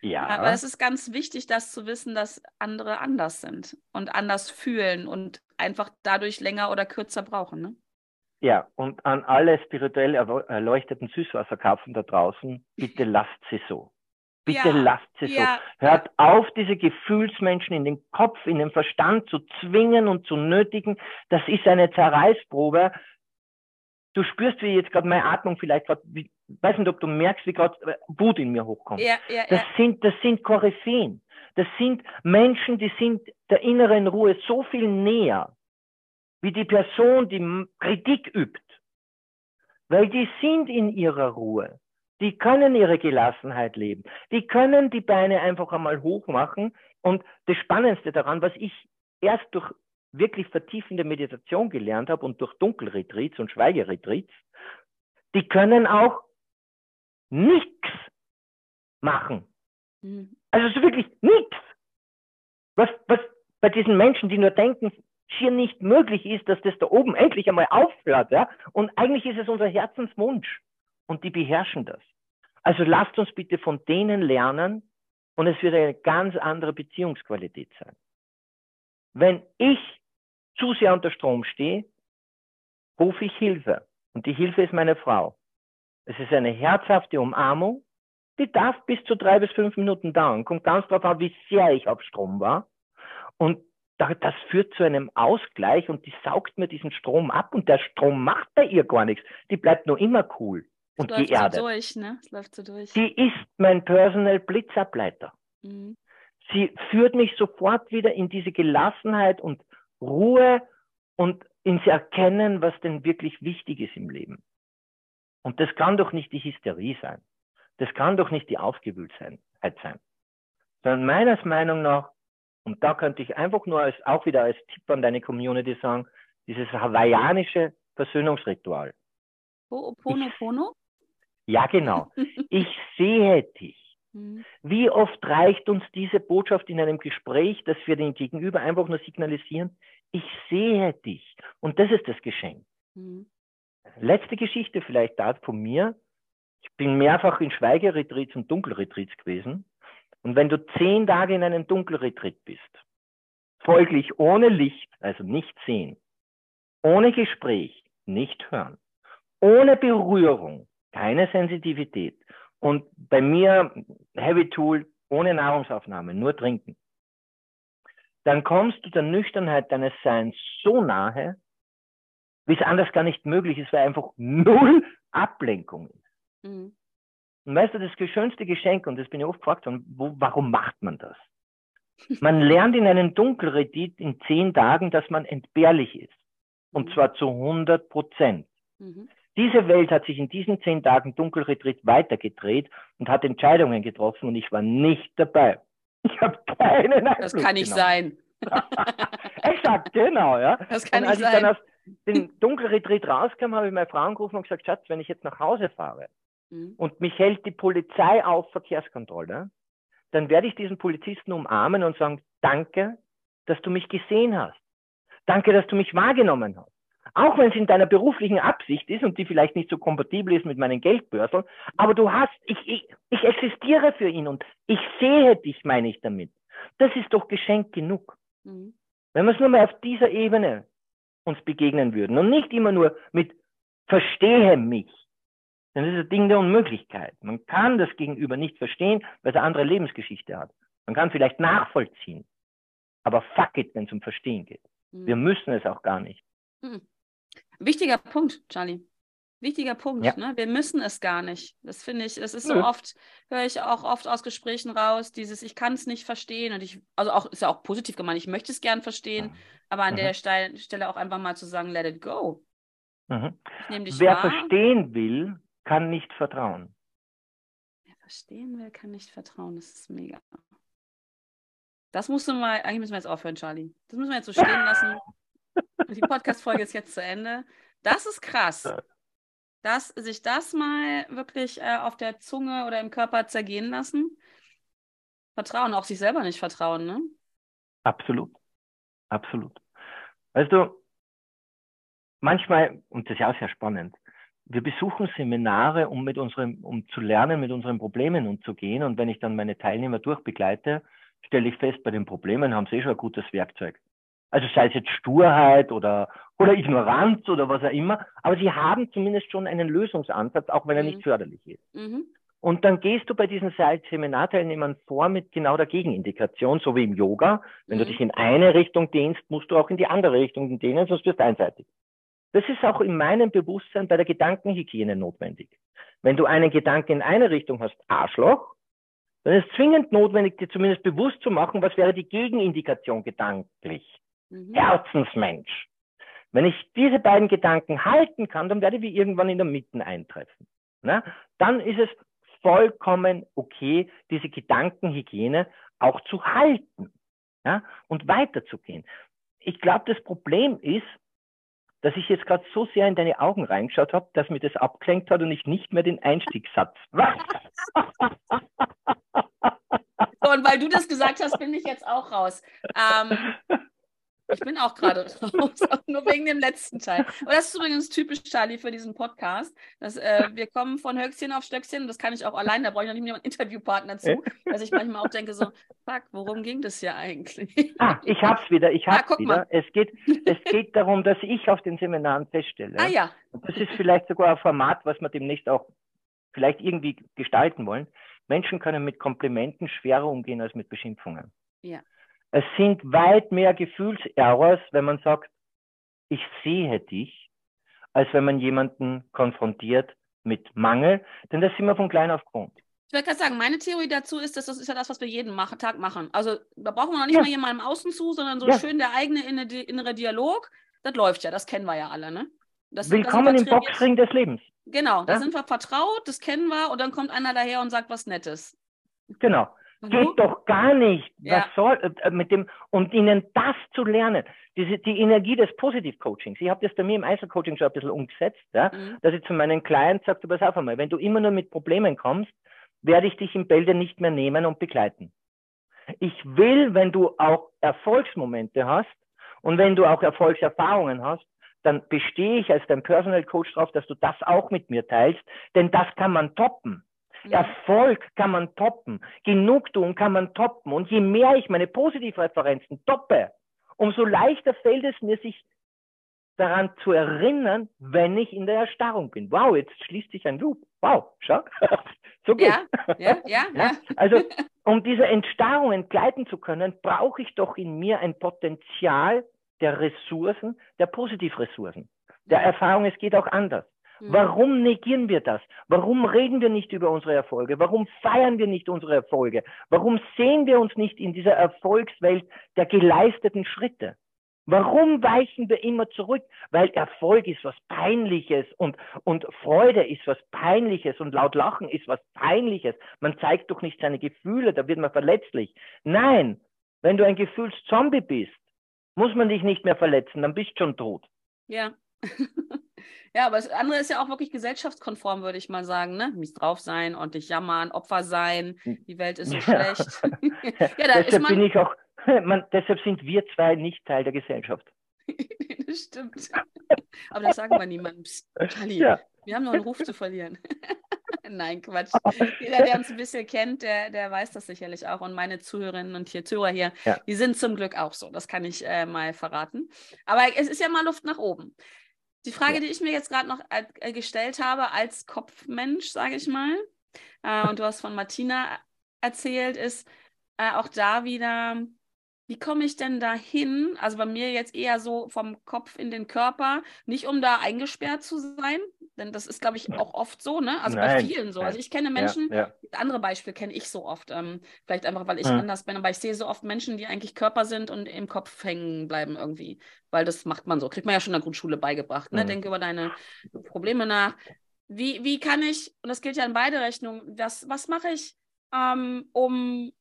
A: Ja. Aber es ist ganz wichtig, das zu wissen, dass andere anders sind und anders fühlen und einfach dadurch länger oder kürzer brauchen. Ne?
B: Ja, und an alle spirituell erleuchteten Süßwasserkarpfen da draußen, bitte lasst sie so. Bitte ja, lasst sie ja, so. Hört auf, diese Gefühlsmenschen in den Kopf, in den Verstand zu zwingen und zu nötigen. Das ist eine Zerreißprobe. Du spürst, wie jetzt gerade meine Atmung vielleicht gerade, weiß nicht, ob du merkst, wie gerade äh, Wut in mir hochkommt. Ja, das sind, das sind Koryphäen. Das sind Menschen, die sind der inneren Ruhe so viel näher, wie die Person, die Kritik übt. Weil die sind in ihrer Ruhe. Die können ihre Gelassenheit leben. Die können die Beine einfach einmal hoch machen. Und das Spannendste daran, was ich erst durch wirklich vertiefende Meditation gelernt habe und durch Dunkelretreats und Schweigeretreats, die können auch nichts machen. Mhm. Also so wirklich nichts. Was, was bei diesen Menschen, die nur denken, schier nicht möglich ist, dass das da oben endlich einmal aufhört. Ja? Und eigentlich ist es unser Herzenswunsch und die beherrschen das. Also lasst uns bitte von denen lernen und es wird eine ganz andere Beziehungsqualität sein. Wenn ich zu sehr unter Strom stehe, rufe ich Hilfe. Und die Hilfe ist meine Frau. Es ist eine herzhafte Umarmung, die darf bis zu drei bis fünf Minuten dauern. Kommt ganz darauf an, wie sehr ich auf Strom war. Und das führt zu einem Ausgleich und die saugt mir diesen Strom ab und der Strom macht bei ihr gar nichts. Die bleibt nur immer cool und
A: läuft
B: geerdet.
A: So durch, ne? Läuft so durch.
B: Sie ist mein Personal Blitzableiter. Mhm. Sie führt mich sofort wieder in diese Gelassenheit und Ruhe und ins Erkennen, was denn wirklich wichtig ist im Leben. Und das kann doch nicht die Hysterie sein. Das kann doch nicht die Aufgewühltheit sein. Sondern meines Meinung nach, und da könnte ich einfach nur als, auch wieder als Tipp an deine Community sagen, dieses hawaiianische Versöhnungsritual.
A: Pono?
B: Ja, genau. Ich sehe dich. Mhm. Wie oft reicht uns diese Botschaft in einem Gespräch, dass wir den Gegenüber einfach nur signalisieren, ich sehe dich. Und das ist das Geschenk. Mhm. Letzte Geschichte vielleicht da von mir. Ich bin mehrfach in Schweigeretreats und Dunkelretreats gewesen. Und wenn du zehn Tage in einem Dunkelretreat bist, folglich ohne Licht, also nicht sehen, ohne Gespräch, nicht hören, ohne Berührung, keine Sensitivität und bei mir Heavy Tool ohne Nahrungsaufnahme, nur trinken, dann kommst du der Nüchternheit deines Seins so nahe, wie es anders gar nicht möglich ist, weil einfach null Ablenkung ist. Mhm. Und weißt du, das schönste Geschenk, und das bin ich oft gefragt worden, wo, warum macht man das? Man lernt in einem Dunkelretreat in zehn Tagen, dass man entbehrlich ist. Und mhm. zwar zu 100 Prozent. Mhm. Diese Welt hat sich in diesen zehn Tagen Dunkelretreat weitergedreht und hat Entscheidungen getroffen und ich war nicht dabei. Ich habe keinen
A: Einfluss Das kann nicht genommen.
B: sein. Exakt, genau, ja.
A: Das kann
B: und als
A: nicht sein.
B: ich dann aus dem Dunkelretreat rauskam, habe ich meine Frau angerufen und gesagt, Schatz, wenn ich jetzt nach Hause fahre mhm. und mich hält die Polizei auf Verkehrskontrolle, dann werde ich diesen Polizisten umarmen und sagen, danke, dass du mich gesehen hast. Danke, dass du mich wahrgenommen hast. Auch wenn es in deiner beruflichen Absicht ist und die vielleicht nicht so kompatibel ist mit meinen Geldbörseln, aber du hast, ich, ich, ich existiere für ihn und ich sehe dich, meine ich damit. Das ist doch Geschenk genug. Mhm. Wenn wir es nur mal auf dieser Ebene uns begegnen würden und nicht immer nur mit verstehe mich, dann ist ein Ding der Unmöglichkeit. Man kann das Gegenüber nicht verstehen, weil es eine andere Lebensgeschichte hat. Man kann vielleicht nachvollziehen, aber fuck it, wenn es um Verstehen geht. Mhm. Wir müssen es auch gar nicht. Mhm.
A: Wichtiger Punkt, Charlie. Wichtiger Punkt. Ja. Ne? Wir müssen es gar nicht. Das finde ich, es ist so Nö. oft, höre ich auch oft aus Gesprächen raus, dieses, ich kann es nicht verstehen und ich, also auch, ist ja auch positiv gemeint, ich möchte es gern verstehen, mhm. aber an mhm. der Stelle auch einfach mal zu sagen, let it go.
B: Mhm. Wer wahr. verstehen will, kann nicht vertrauen.
A: Wer verstehen will, kann nicht vertrauen. Das ist mega. Das musst du mal, eigentlich müssen wir jetzt aufhören, Charlie. Das müssen wir jetzt so stehen lassen. Die Podcast-Folge ist jetzt zu Ende. Das ist krass. Dass sich das mal wirklich äh, auf der Zunge oder im Körper zergehen lassen. Vertrauen, auch sich selber nicht vertrauen, ne?
B: Absolut. Absolut. Weißt du, manchmal, und das ist ja auch sehr spannend, wir besuchen Seminare, um mit unserem, um zu lernen, mit unseren Problemen umzugehen. Und wenn ich dann meine Teilnehmer durchbegleite, stelle ich fest, bei den Problemen haben sie eh schon ein gutes Werkzeug. Also sei es jetzt Sturheit oder, oder Ignoranz oder was auch immer, aber sie haben zumindest schon einen Lösungsansatz, auch wenn er mhm. nicht förderlich ist. Mhm. Und dann gehst du bei diesen Seminarteilnehmern vor mit genau der Gegenindikation, so wie im Yoga. Wenn mhm. du dich in eine Richtung dehnst, musst du auch in die andere Richtung dehnen, sonst wirst du einseitig. Das ist auch in meinem Bewusstsein bei der Gedankenhygiene notwendig. Wenn du einen Gedanken in eine Richtung hast, Arschloch, dann ist es zwingend notwendig, dir zumindest bewusst zu machen, was wäre die Gegenindikation gedanklich mhm. Herzensmensch. Wenn ich diese beiden Gedanken halten kann, dann werde ich irgendwann in der Mitte eintreffen. Ne? Dann ist es vollkommen okay, diese Gedankenhygiene auch zu halten ja? und weiterzugehen. Ich glaube, das Problem ist, dass ich jetzt gerade so sehr in deine Augen reingeschaut habe, dass mir das abgelenkt hat und ich nicht mehr den Einstiegssatz.
A: Und weil du das gesagt hast, bin ich jetzt auch raus. Ähm, ich bin auch gerade raus, nur wegen dem letzten Teil. Aber das ist übrigens typisch, Charlie, für diesen Podcast. Dass, äh, wir kommen von Höchstchen auf Stöckchen, das kann ich auch allein, da brauche ich noch nicht mehr einen Interviewpartner zu. Dass ich manchmal auch denke so, fuck, worum ging das hier eigentlich?
B: Ah, ich hab's wieder, ich hab's ah, wieder. Es geht, es geht darum, dass ich auf den Seminaren feststelle.
A: Ah ja.
B: Und das ist vielleicht sogar ein Format, was wir demnächst auch vielleicht irgendwie gestalten wollen. Menschen können mit Komplimenten schwerer umgehen als mit Beschimpfungen.
A: Ja.
B: Es sind weit mehr Gefühlserrors, wenn man sagt, ich sehe dich, als wenn man jemanden konfrontiert mit Mangel, denn das sind wir von klein auf Grund.
A: Ich würde gerade sagen, meine Theorie dazu ist, dass das ist ja das, was wir jeden machen, Tag machen. Also da brauchen wir noch nicht ja. mal jemandem Außen zu, sondern so ja. schön der eigene innere Dialog. Das läuft ja, das kennen wir ja alle, ne?
B: Das, Willkommen im Boxring des Lebens.
A: Genau, ja? da sind wir vertraut, das kennen wir und dann kommt einer daher und sagt was Nettes.
B: Genau. Geht doch gar nicht. Ja. Was soll äh, mit dem und ihnen das zu lernen, diese, die Energie des Positiv-Coachings. Ich habe das bei mir im Einzelcoaching schon ein bisschen umgesetzt, ja, mhm. dass ich zu meinen Clients sage, pass auf einmal, wenn du immer nur mit Problemen kommst, werde ich dich im Bälde nicht mehr nehmen und begleiten. Ich will, wenn du auch Erfolgsmomente hast und wenn du auch Erfolgserfahrungen hast, dann bestehe ich als dein Personal Coach darauf, dass du das auch mit mir teilst, denn das kann man toppen. Erfolg kann man toppen, Genugtuung kann man toppen und je mehr ich meine Positivreferenzen toppe, umso leichter fällt es mir, sich daran zu erinnern, wenn ich in der Erstarrung bin. Wow, jetzt schließt sich ein Loop. Wow, schau. so gut. Ja, ja, ja, ja. Also, um diese Entstarrung entgleiten zu können, brauche ich doch in mir ein Potenzial der Ressourcen, der Positivressourcen, der Erfahrung, es geht auch anders. Mhm. Warum negieren wir das? Warum reden wir nicht über unsere Erfolge? Warum feiern wir nicht unsere Erfolge? Warum sehen wir uns nicht in dieser Erfolgswelt der geleisteten Schritte? Warum weichen wir immer zurück? Weil Erfolg ist was Peinliches und, und Freude ist was Peinliches und laut Lachen ist was Peinliches. Man zeigt doch nicht seine Gefühle, da wird man verletzlich. Nein, wenn du ein Gefühlszombie bist, muss man dich nicht mehr verletzen, dann bist du schon tot.
A: Ja. ja, aber das andere ist ja auch wirklich gesellschaftskonform, würde ich mal sagen. Ne? Mies drauf sein, ordentlich jammern, Opfer sein, die Welt ist so ja. schlecht.
B: ja, da deshalb bin ich auch, man, deshalb sind wir zwei nicht Teil der Gesellschaft.
A: das stimmt. Aber das sagen wir niemandem. Charlie, ja. wir haben noch einen Ruf zu verlieren. Nein, Quatsch. Jeder, der uns ein bisschen kennt, der, der weiß das sicherlich auch. Und meine Zuhörerinnen und hier, Zuhörer hier, ja. die sind zum Glück auch so. Das kann ich äh, mal verraten. Aber es ist ja mal Luft nach oben. Die Frage, ja. die ich mir jetzt gerade noch äh, gestellt habe, als Kopfmensch, sage ich mal, äh, und du hast von Martina erzählt, ist äh, auch da wieder, wie komme ich denn da hin? Also bei mir jetzt eher so vom Kopf in den Körper, nicht um da eingesperrt zu sein, denn das ist, glaube ich, auch oft so, ne? Also Nein. bei vielen so. Also ich kenne Menschen, ja, ja. andere Beispiele kenne ich so oft. Ähm, vielleicht einfach, weil ich hm. anders bin, aber ich sehe so oft Menschen, die eigentlich Körper sind und im Kopf hängen bleiben irgendwie. Weil das macht man so. Kriegt man ja schon in der Grundschule beigebracht. Ne? Hm. Denke über deine Probleme nach. Wie, wie kann ich, und das gilt ja in beide Rechnungen, was, was mache ich, ähm, um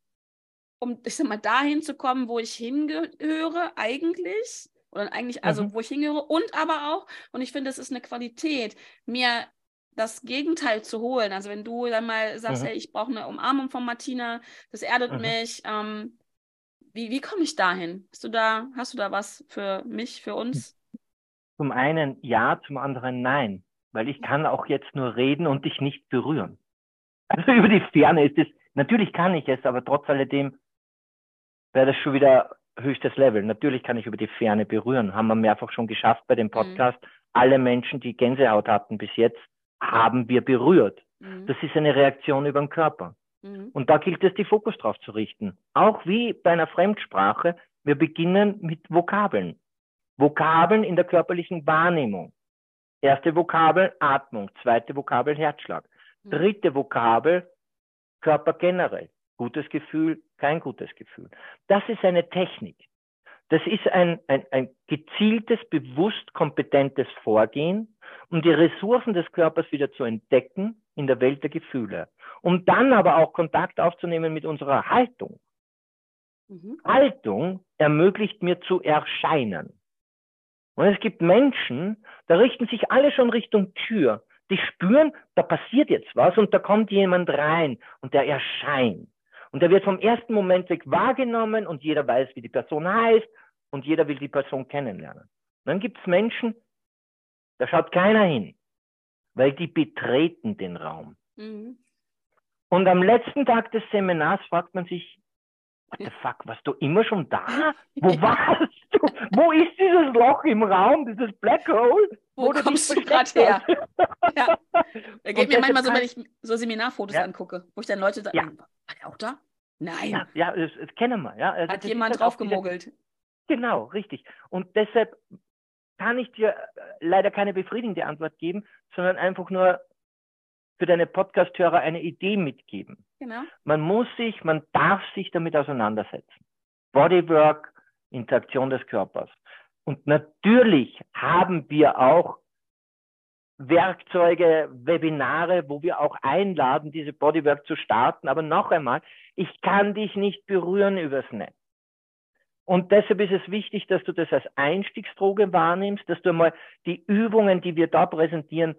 A: um, ich sag mal, dahin zu kommen, wo ich hingehöre, eigentlich. Oder eigentlich, also mhm. wo ich hingehöre. Und aber auch, und ich finde, es ist eine Qualität, mir das Gegenteil zu holen. Also wenn du dann mal sagst, mhm. hey, ich brauche eine Umarmung von Martina, das erdet mhm. mich. Ähm, wie, wie komme ich dahin? Hast du da, hast du da was für mich, für uns?
B: Zum einen ja, zum anderen nein. Weil ich kann auch jetzt nur reden und dich nicht berühren. Also über die Ferne ist es, natürlich kann ich es, aber trotz alledem wäre das schon wieder höchstes Level. Natürlich kann ich über die Ferne berühren. Haben wir mehrfach schon geschafft bei dem mhm. Podcast. Mhm. Alle Menschen, die Gänsehaut hatten bis jetzt, haben wir berührt. Mhm. Das ist eine Reaktion über den Körper. Mhm. Und da gilt es, die Fokus drauf zu richten. Auch wie bei einer Fremdsprache, wir beginnen mit Vokabeln. Vokabeln in der körperlichen Wahrnehmung. Erste Vokabel Atmung, zweite Vokabel Herzschlag, mhm. dritte Vokabel Körper generell. Gutes Gefühl, kein gutes Gefühl. Das ist eine Technik. Das ist ein, ein, ein gezieltes, bewusst kompetentes Vorgehen, um die Ressourcen des Körpers wieder zu entdecken in der Welt der Gefühle. Um dann aber auch Kontakt aufzunehmen mit unserer Haltung. Mhm. Haltung ermöglicht mir zu erscheinen. Und es gibt Menschen, da richten sich alle schon Richtung Tür. Die spüren, da passiert jetzt was und da kommt jemand rein und der erscheint. Und der wird vom ersten Moment weg wahrgenommen und jeder weiß, wie die Person heißt und jeder will die Person kennenlernen. Und dann gibt es Menschen, da schaut keiner hin, weil die betreten den Raum. Mhm. Und am letzten Tag des Seminars fragt man sich, what the fuck, warst du immer schon da? Wo warst du? Wo ist dieses Loch im Raum, dieses Black Hole?
A: Wo, wo kommst du gerade her? ja. Da geht mir manchmal so, wenn ich so Seminarfotos ja. angucke, wo ich dann Leute da, ja. war der auch da? Nein.
B: Ja, ja das, das kennen wir. Ja.
A: Also Hat jemand halt draufgemogelt.
B: Genau, richtig. Und deshalb kann ich dir äh, leider keine befriedigende Antwort geben, sondern einfach nur für deine Podcast-Hörer eine Idee mitgeben. Genau. Man muss sich, man darf sich damit auseinandersetzen. Bodywork, Interaktion des Körpers. Und natürlich haben wir auch Werkzeuge, Webinare, wo wir auch einladen, diese Bodywork zu starten. Aber noch einmal, ich kann dich nicht berühren übers Netz. Und deshalb ist es wichtig, dass du das als Einstiegsdroge wahrnimmst, dass du mal die Übungen, die wir da präsentieren,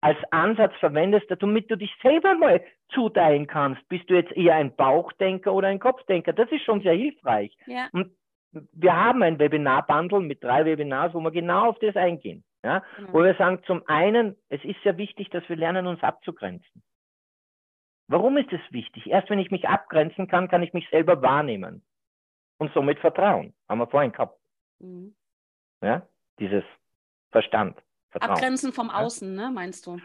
B: als Ansatz verwendest, damit du dich selber mal zuteilen kannst. Bist du jetzt eher ein Bauchdenker oder ein Kopfdenker? Das ist schon sehr hilfreich. Ja. Und wir haben ein Webinar-Bundle mit drei Webinars, wo wir genau auf das eingehen. Ja? Mhm. Wo wir sagen, zum einen, es ist sehr wichtig, dass wir lernen, uns abzugrenzen. Warum ist es wichtig? Erst wenn ich mich abgrenzen kann, kann ich mich selber wahrnehmen und somit Vertrauen. Haben wir vorhin gehabt. Mhm. Ja, dieses Verstand.
A: Vertrauen. Abgrenzen vom Außen, ne, meinst du?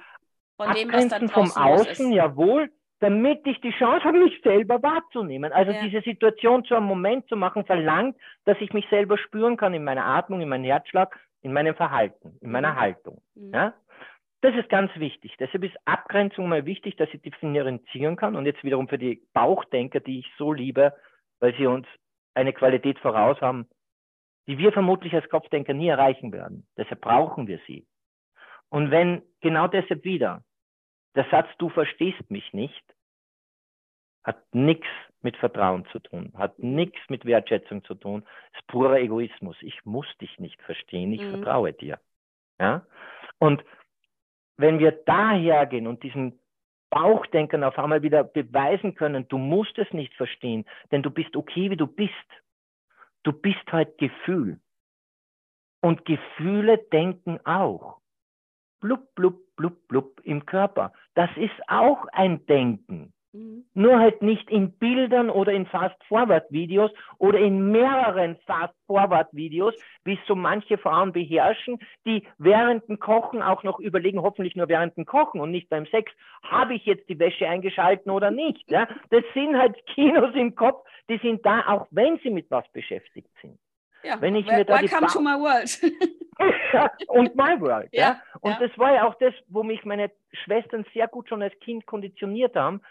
B: Von Abgrenzen dem, was da vom Außen, jawohl, damit ich die Chance habe, mich selber wahrzunehmen. Also ja. diese Situation zu einem Moment zu machen, verlangt, dass ich mich selber spüren kann in meiner Atmung, in meinem Herzschlag, in meinem Verhalten, in meiner mhm. Haltung. Mhm. Ja? Das ist ganz wichtig. Deshalb ist Abgrenzung mal wichtig, dass ich differenzieren kann. Und jetzt wiederum für die Bauchdenker, die ich so liebe, weil sie uns eine Qualität voraus haben, die wir vermutlich als Kopfdenker nie erreichen werden. Deshalb brauchen wir sie. Und wenn genau deshalb wieder der Satz, du verstehst mich nicht, hat nichts mit Vertrauen zu tun, hat nichts mit Wertschätzung zu tun, ist purer Egoismus. Ich muss dich nicht verstehen, ich mhm. vertraue dir. Ja? Und wenn wir daher gehen und diesen Bauchdenkern auf einmal wieder beweisen können, du musst es nicht verstehen, denn du bist okay, wie du bist. Du bist halt Gefühl. Und Gefühle denken auch. Blub, blub, blub, blub im Körper. Das ist auch ein Denken. Mhm. Nur halt nicht in Bildern oder in Fast-Forward-Videos oder in mehreren Fast-Forward-Videos, wie es so manche Frauen beherrschen, die während dem Kochen auch noch überlegen, hoffentlich nur während dem Kochen und nicht beim Sex, habe ich jetzt die Wäsche eingeschalten oder nicht. Ja? Das sind halt Kinos im Kopf, die sind da, auch wenn sie mit was beschäftigt sind.
A: Ja, wenn ich mir da welcome to my world.
B: und my world. Ja, ja. Und ja. das war ja auch das, wo mich meine Schwestern sehr gut schon als Kind konditioniert haben,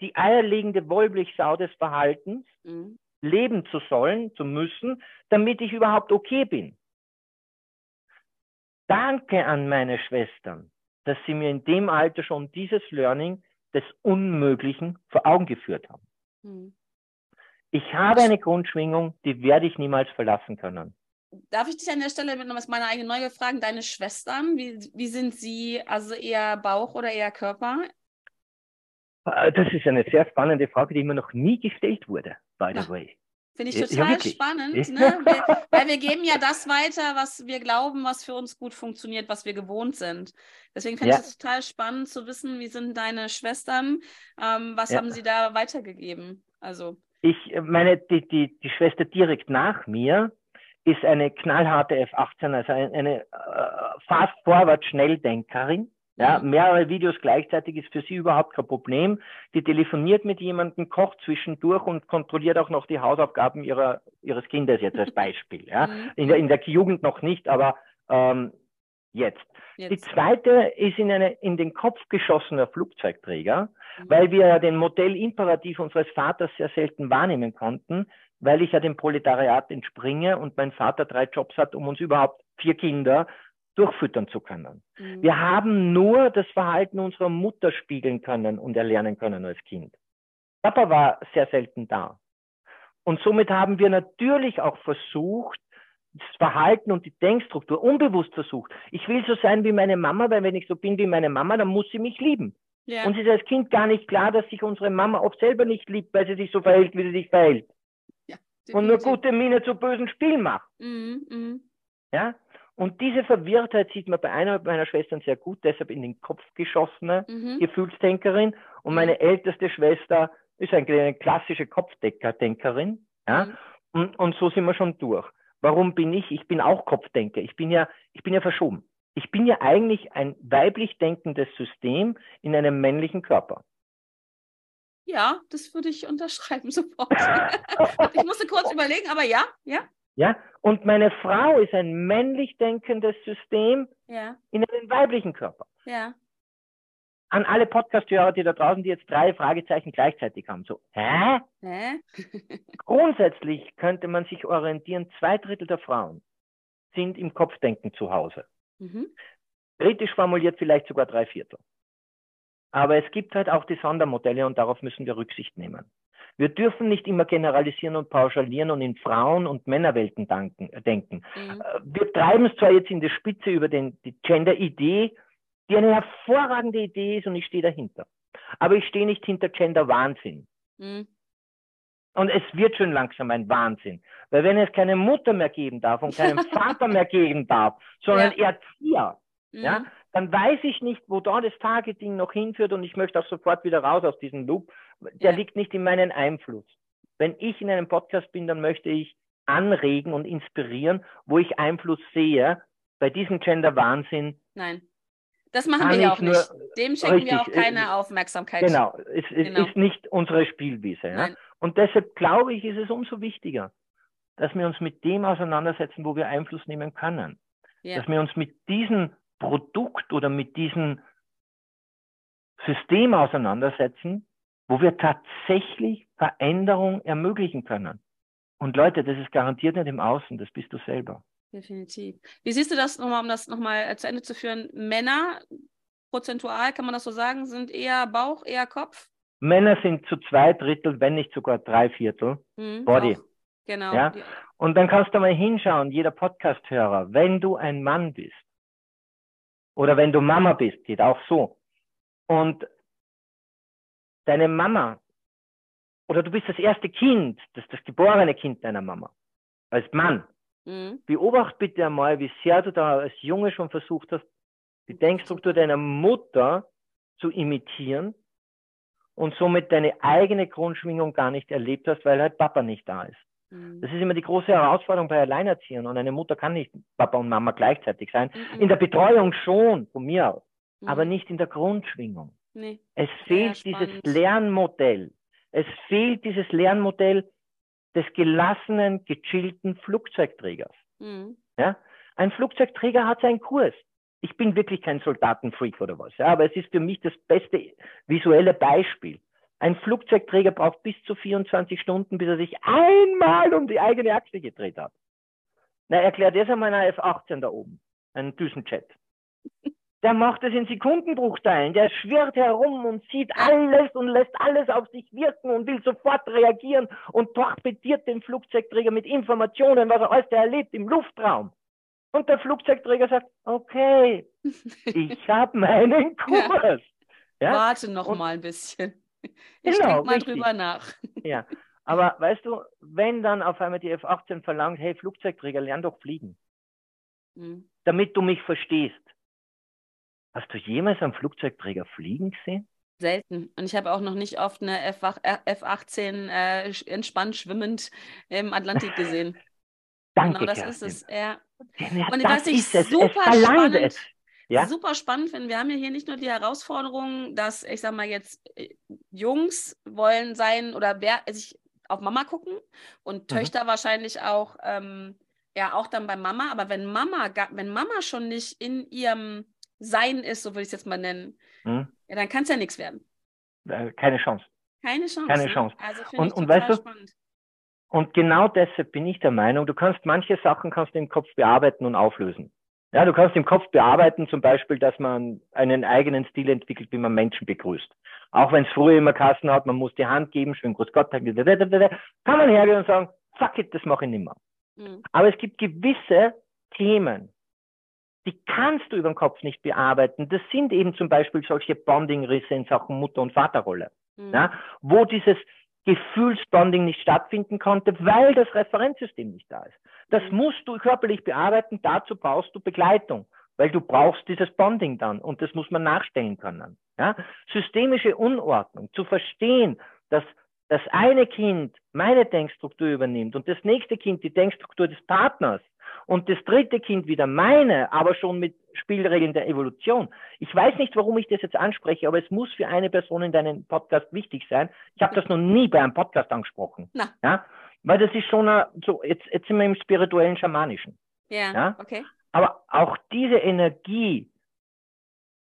B: die eierlegende Wollmilchsau des Verhaltens mhm. leben zu sollen, zu müssen, damit ich überhaupt okay bin. Danke an meine Schwestern, dass sie mir in dem Alter schon dieses Learning des Unmöglichen vor Augen geführt haben. Mhm. Ich habe eine Grundschwingung, die werde ich niemals verlassen können.
A: Darf ich dich an der Stelle mit noch meine eigene Neugier fragen? Deine Schwestern, wie, wie sind sie? Also eher Bauch oder eher Körper?
B: Äh, das ist eine sehr spannende Frage, die mir noch nie gestellt wurde, by the way.
A: Finde ich total ja, spannend, ne? wir, weil wir geben ja das weiter, was wir glauben, was für uns gut funktioniert, was wir gewohnt sind. Deswegen finde ja. ich es total spannend zu wissen, wie sind deine Schwestern, ähm, was ja. haben sie da weitergegeben? Also
B: ich meine, die, die, die Schwester direkt nach mir ist eine knallharte F18, also eine, eine äh, Fast-Forward-Schnelldenkerin. Ja, mhm. mehrere Videos gleichzeitig ist für sie überhaupt kein Problem. Die telefoniert mit jemandem, kocht zwischendurch und kontrolliert auch noch die Hausaufgaben ihrer, ihres Kindes jetzt als Beispiel. Ja. Mhm. In, der, in der Jugend noch nicht, aber ähm, jetzt. jetzt. Die zweite ist in, eine, in den Kopf geschossener Flugzeugträger, mhm. weil wir ja den Modellimperativ unseres Vaters sehr selten wahrnehmen konnten, weil ich ja dem Proletariat entspringe und mein Vater drei Jobs hat, um uns überhaupt vier Kinder durchfüttern zu können. Mhm. Wir haben nur das Verhalten unserer Mutter spiegeln können und erlernen können als Kind. Papa war sehr selten da. Und somit haben wir natürlich auch versucht, das Verhalten und die Denkstruktur unbewusst versucht. Ich will so sein wie meine Mama, weil wenn ich so bin wie meine Mama, dann muss sie mich lieben. Ja. Uns ist als Kind gar nicht klar, dass sich unsere Mama oft selber nicht liebt, weil sie sich so verhält, wie sie sich verhält. Ja, und nur gute Miene zu bösen Spielen macht. Mhm, mh. Ja? Und diese Verwirrtheit sieht man bei einer meiner Schwestern sehr gut, deshalb in den Kopf geschossene mhm. Gefühlsdenkerin. Und meine mhm. älteste Schwester ist eine klassische Kopfdenkerin. Ja? Mhm. Und, und so sind wir schon durch. Warum bin ich? Ich bin auch Kopfdenker. Ich bin ja, ich bin ja verschoben. Ich bin ja eigentlich ein weiblich denkendes System in einem männlichen Körper.
A: Ja, das würde ich unterschreiben sofort. ich musste kurz überlegen, aber ja, ja.
B: Ja, und meine Frau ist ein männlich denkendes System
A: ja.
B: in einem weiblichen Körper.
A: Ja.
B: An alle Podcast-Hörer, die da draußen, die jetzt drei Fragezeichen gleichzeitig haben. So, hä?
A: Hä?
B: Grundsätzlich könnte man sich orientieren, zwei Drittel der Frauen sind im Kopfdenken zu Hause.
A: Mhm.
B: Kritisch formuliert vielleicht sogar drei Viertel. Aber es gibt halt auch die Sondermodelle und darauf müssen wir Rücksicht nehmen. Wir dürfen nicht immer generalisieren und pauschalieren und in Frauen- und Männerwelten danken, denken.
A: Mhm.
B: Äh, Wir treiben es zwar jetzt in die Spitze über den, die Gender-Idee, die eine hervorragende Idee ist und ich stehe dahinter. Aber ich stehe nicht hinter Gender-Wahnsinn.
A: Mhm.
B: Und es wird schon langsam ein Wahnsinn. Weil wenn es keine Mutter mehr geben darf und keinen Vater mehr geben darf, sondern Erzieher,
A: Mhm.
B: ja, dann weiß ich nicht, wo da das Targeting noch hinführt und ich möchte auch sofort wieder raus aus diesem Loop. Der
A: Ja.
B: liegt nicht in meinem Einfluss. Wenn ich in einem Podcast bin, dann möchte ich anregen und inspirieren, wo ich Einfluss sehe. Bei diesem Gender-Wahnsinn,
A: Nein. Das machen
B: Kann
A: wir ja auch
B: nur-
A: nicht. Dem schenken wir
B: richtig,
A: auch keine
B: äh,
A: Aufmerksamkeit.
B: genau, es, es
A: Genau.
B: ist nicht unsere Spielwiese. Ja? Und deshalb glaube ich, ist es umso wichtiger, dass wir uns mit dem auseinandersetzen, wo wir Einfluss nehmen können.
A: Ja.
B: Dass wir uns mit diesem Produkt oder mit diesem System auseinandersetzen, wo wir tatsächlich Veränderung ermöglichen können. Und Leute, das ist garantiert nicht im Außen, das bist du selber.
A: Definitiv. Wie siehst du das nochmal, um das nochmal zu Ende zu führen? Männer, prozentual kann man das so sagen, sind eher Bauch, eher Kopf?
B: Männer sind zu zwei Drittel, wenn nicht sogar drei Viertel
A: Mhm,
B: Body.
A: auch. Genau.
B: Ja. Und dann kannst du mal hinschauen, jeder Podcast-Hörer, wenn du ein Mann bist oder wenn du Mama bist, geht auch so. Und deine Mama oder du bist das erste Kind, das, das geborene Kind deiner Mama, als Mann.
A: Mhm.
B: Beobacht bitte einmal, wie sehr du da als Junge schon versucht hast, die Denkstruktur deiner Mutter zu imitieren und somit deine eigene Grundschwingung gar nicht erlebt hast, weil halt Papa nicht da ist.
A: Mhm.
B: Das ist immer die große Herausforderung bei Alleinerziehern. Und eine Mutter kann nicht Papa und Mama gleichzeitig sein.
A: Mhm.
B: In der Betreuung schon, von mir aus,
A: Mhm.
B: aber nicht in der Grundschwingung.
A: Nee.
B: Es fehlt dieses. Lernmodell. Es fehlt dieses Lernmodell des gelassenen, gechillten Flugzeugträgers.
A: Mhm.
B: Ja? Ein Flugzeugträger hat seinen Kurs. Ich bin wirklich kein Soldatenfreak oder was, ja, aber es ist für mich das beste visuelle Beispiel. Ein Flugzeugträger braucht bis zu 24 Stunden, bis er sich einmal um die eigene Achse gedreht hat. Na, erklär das einmal einer F-18 da oben, einen Düsenjet. Der macht es in Sekundenbruchteilen. Der schwirrt herum und sieht alles und lässt alles auf sich wirken und will sofort reagieren und torpediert den Flugzeugträger mit Informationen, was er alles erlebt im Luftraum. Und der Flugzeugträger sagt, okay, ich habe meinen Kurs. Ja,
A: Warte noch
B: Und-
A: mal ein bisschen.
B: Genau,
A: Ich denke mal
B: richtig.
A: drüber nach.
B: ja. Aber weißt du, wenn dann auf einmal die F-18 verlangt, hey Flugzeugträger, lern doch fliegen,
A: Mhm.
B: damit du mich verstehst. Hast du jemals einen Flugzeugträger fliegen gesehen?
A: Selten. Und ich habe auch noch nicht oft eine F8, äh, F-18 äh, sch- entspannt schwimmend im Atlantik gesehen.
B: Danke,
A: genau das
B: Kerstin.
A: ist es. Ja.
B: Ja,
A: Und
B: das
A: was ich super
B: es
A: spannend,
B: es. Ja?
A: super spannend finde, wir haben ja hier nicht nur die Herausforderung, dass, ich sag mal jetzt, äh, Jungs wollen sein oder wer sich auf Mama gucken und
B: Mhm.
A: Töchter wahrscheinlich auch, ähm, ja, auch dann bei Mama. Aber wenn Mama, wenn Mama schon nicht in ihrem Sein ist, so würde ich es jetzt mal nennen,
B: Hm?
A: ja, dann kann es ja nichts werden.
B: Äh, Keine Chance.
A: Keine Chance.
B: Keine
A: ne?
B: Chance.
A: Also
B: Und- und weißt du,
A: spannend.
B: Und genau deshalb bin ich der Meinung, du kannst manche Sachen kannst du im Kopf bearbeiten und auflösen. Ja, du kannst im Kopf bearbeiten, zum Beispiel, dass man einen eigenen Stil entwickelt, wie man Menschen begrüßt. Auch wenn es früher immer Kassen hat, man muss die Hand geben, schön Gruß Gott, kann man hergehen und sagen, fuck it, das mache ich nicht mehr.
A: Mhm.
B: Aber es gibt gewisse Themen, die kannst du über den Kopf nicht bearbeiten. Das sind eben zum Beispiel solche Bonding-Risse in Sachen Mutter- und Vaterrolle
A: Mhm.
B: ja, wo dieses Gefühlsbonding nicht stattfinden konnte, weil das Referenzsystem nicht da ist. Das
A: Mhm.
B: musst du körperlich bearbeiten, dazu brauchst du Begleitung, weil du brauchst dieses Bonding dann und das muss man nachstellen können. Ja? Systemische Unordnung, zu verstehen, dass das eine Kind meine Denkstruktur übernimmt und das nächste Kind die Denkstruktur des Partners und das dritte Kind wieder meine, aber schon mit Spielregeln der Evolution. Ich weiß nicht, warum ich das jetzt anspreche, aber es muss für eine Person in deinem Podcast wichtig sein. Ich habe das noch nie bei einem Podcast angesprochen. Na. Ja? Weil das ist schon eine, so, jetzt, jetzt sind wir im spirituellen Schamanischen.
A: Ja, ja, okay.
B: Aber auch diese Energie,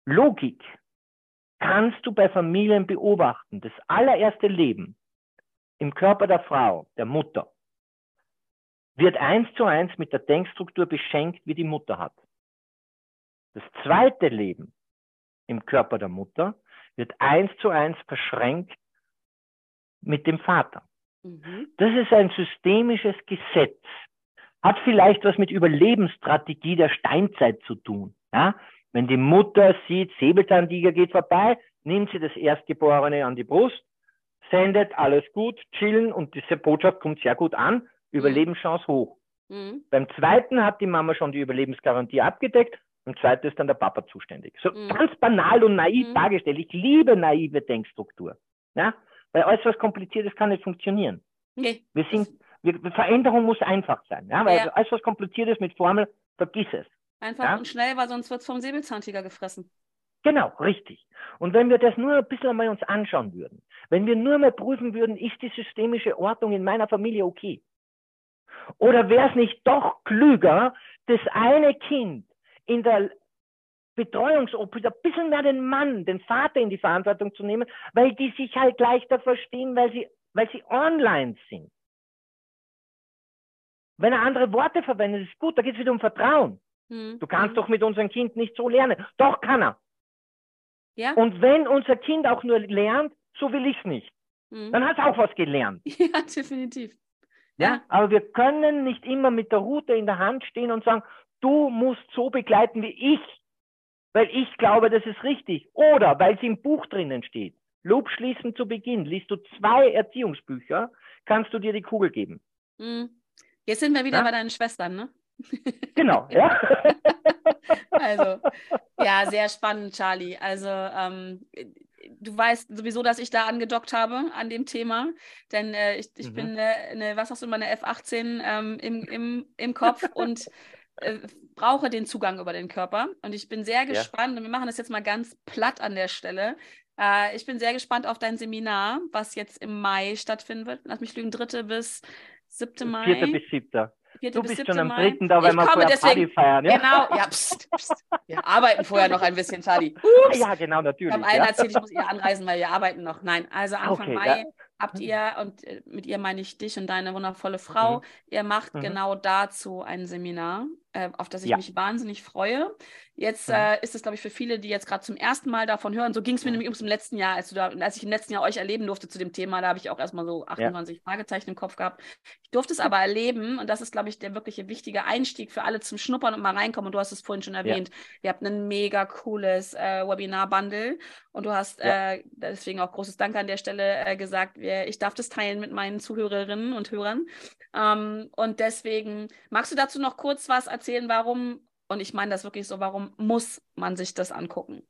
B: Logik, kannst du bei Familien beobachten. Das allererste Leben im Körper der Frau, der Mutter, wird eins zu eins mit der Denkstruktur beschenkt, wie die Mutter hat. Das zweite Leben im Körper der Mutter wird eins zu eins verschränkt mit dem Vater. Mhm. Das ist ein systemisches Gesetz. Hat vielleicht was mit Überlebensstrategie der Steinzeit zu tun. Ja? Wenn die Mutter sieht, Säbelzahntiger geht vorbei, nimmt sie das Erstgeborene an die Brust, sendet alles gut, chillen und diese Botschaft kommt sehr gut an. Überlebenschance hoch. Mhm. Beim zweiten hat die Mama schon die Überlebensgarantie abgedeckt, und zweiten ist dann der Papa zuständig. So mhm. ganz banal und naiv mhm. dargestellt. Ich liebe naive Denkstruktur. Ja? Weil alles, was kompliziert ist, kann nicht funktionieren. Nee. Wir sind, wir, Veränderung muss einfach sein. Ja? Weil ja. alles, was kompliziert ist mit Formel, vergiss es.
A: Einfach ja? und schnell, weil sonst wird es vom Säbelzahntiger gefressen.
B: Genau, richtig. Und wenn wir das nur ein bisschen einmal uns anschauen würden, wenn wir nur mal prüfen würden, ist die systemische Ordnung in meiner Familie okay? Oder wäre es nicht doch klüger, das eine Kind in der Betreuungsobhut ein bisschen mehr den Mann, den Vater in die Verantwortung zu nehmen, weil die sich halt leichter verstehen, weil sie, weil sie online sind. Wenn er andere Worte verwendet, ist gut, da geht es wieder um Vertrauen. Hm. Du kannst hm. doch mit unserem Kind nicht so lernen. Doch kann er. Ja. Und wenn unser Kind auch nur lernt, so will ich es nicht. Hm. Dann hat es auch was gelernt.
A: Ja, definitiv.
B: Ja, aber wir können nicht immer mit der Route in der Hand stehen und sagen, du musst so begleiten wie ich, weil ich glaube, das ist richtig. Oder weil es im Buch drinnen steht. Lob schließen zu Beginn. Liest du zwei Erziehungsbücher, kannst du dir die Kugel geben.
A: Hm. Jetzt sind wir wieder ja? bei deinen Schwestern, ne?
B: Genau, ja.
A: also, ja, sehr spannend, Charlie. Also, ähm, du weißt sowieso, dass ich da angedockt habe an dem Thema, denn äh, ich, ich mhm. bin eine, eine, was hast du, meine F18 ähm, im, im, im Kopf und äh, brauche den Zugang über den Körper. Und ich bin sehr gespannt, ja. und wir machen das jetzt mal ganz platt an der Stelle. Äh, ich bin sehr gespannt auf dein Seminar, was jetzt im Mai stattfinden wird. Lass mich lügen, dritte bis siebte Mai.
B: Vierte bis siebter. Du bist schon am dritten da, wenn wir vorher deswegen, Party feiern.
A: Ja? Genau, ja, pst, pst. Wir arbeiten vorher noch ein bisschen, Charlie.
B: Ups. Ja, genau, natürlich.
A: Ich habe allen ja. erzählt, ich muss ihr anreisen, weil wir arbeiten noch. Nein, also Anfang okay, Mai ja. habt ihr, und äh, mit ihr meine ich dich und deine wundervolle Frau, mhm. ihr macht mhm. genau dazu ein Seminar äh, auf das ich mich wahnsinnig freue. Jetzt ja. äh, ist es, glaube ich, für viele, die jetzt gerade zum ersten Mal davon hören, so ging es mir nämlich ums im letzten Jahr, als, du da, als ich im letzten Jahr euch erleben durfte zu dem Thema, da habe ich auch erstmal so 28 ja. Fragezeichen im Kopf gehabt. Ich durfte es aber erleben und das ist, glaube ich, der wirkliche wichtige Einstieg für alle zum Schnuppern und mal reinkommen. Und du hast es vorhin schon erwähnt, ihr habt ein mega cooles äh, Webinar-Bundle und du hast äh, deswegen auch großes Dank an der Stelle äh, gesagt, ich darf das teilen mit meinen Zuhörerinnen und Hörern. Ähm, und deswegen, magst du dazu noch kurz was erzählen, warum, und ich meine das wirklich so, warum muss man sich das angucken?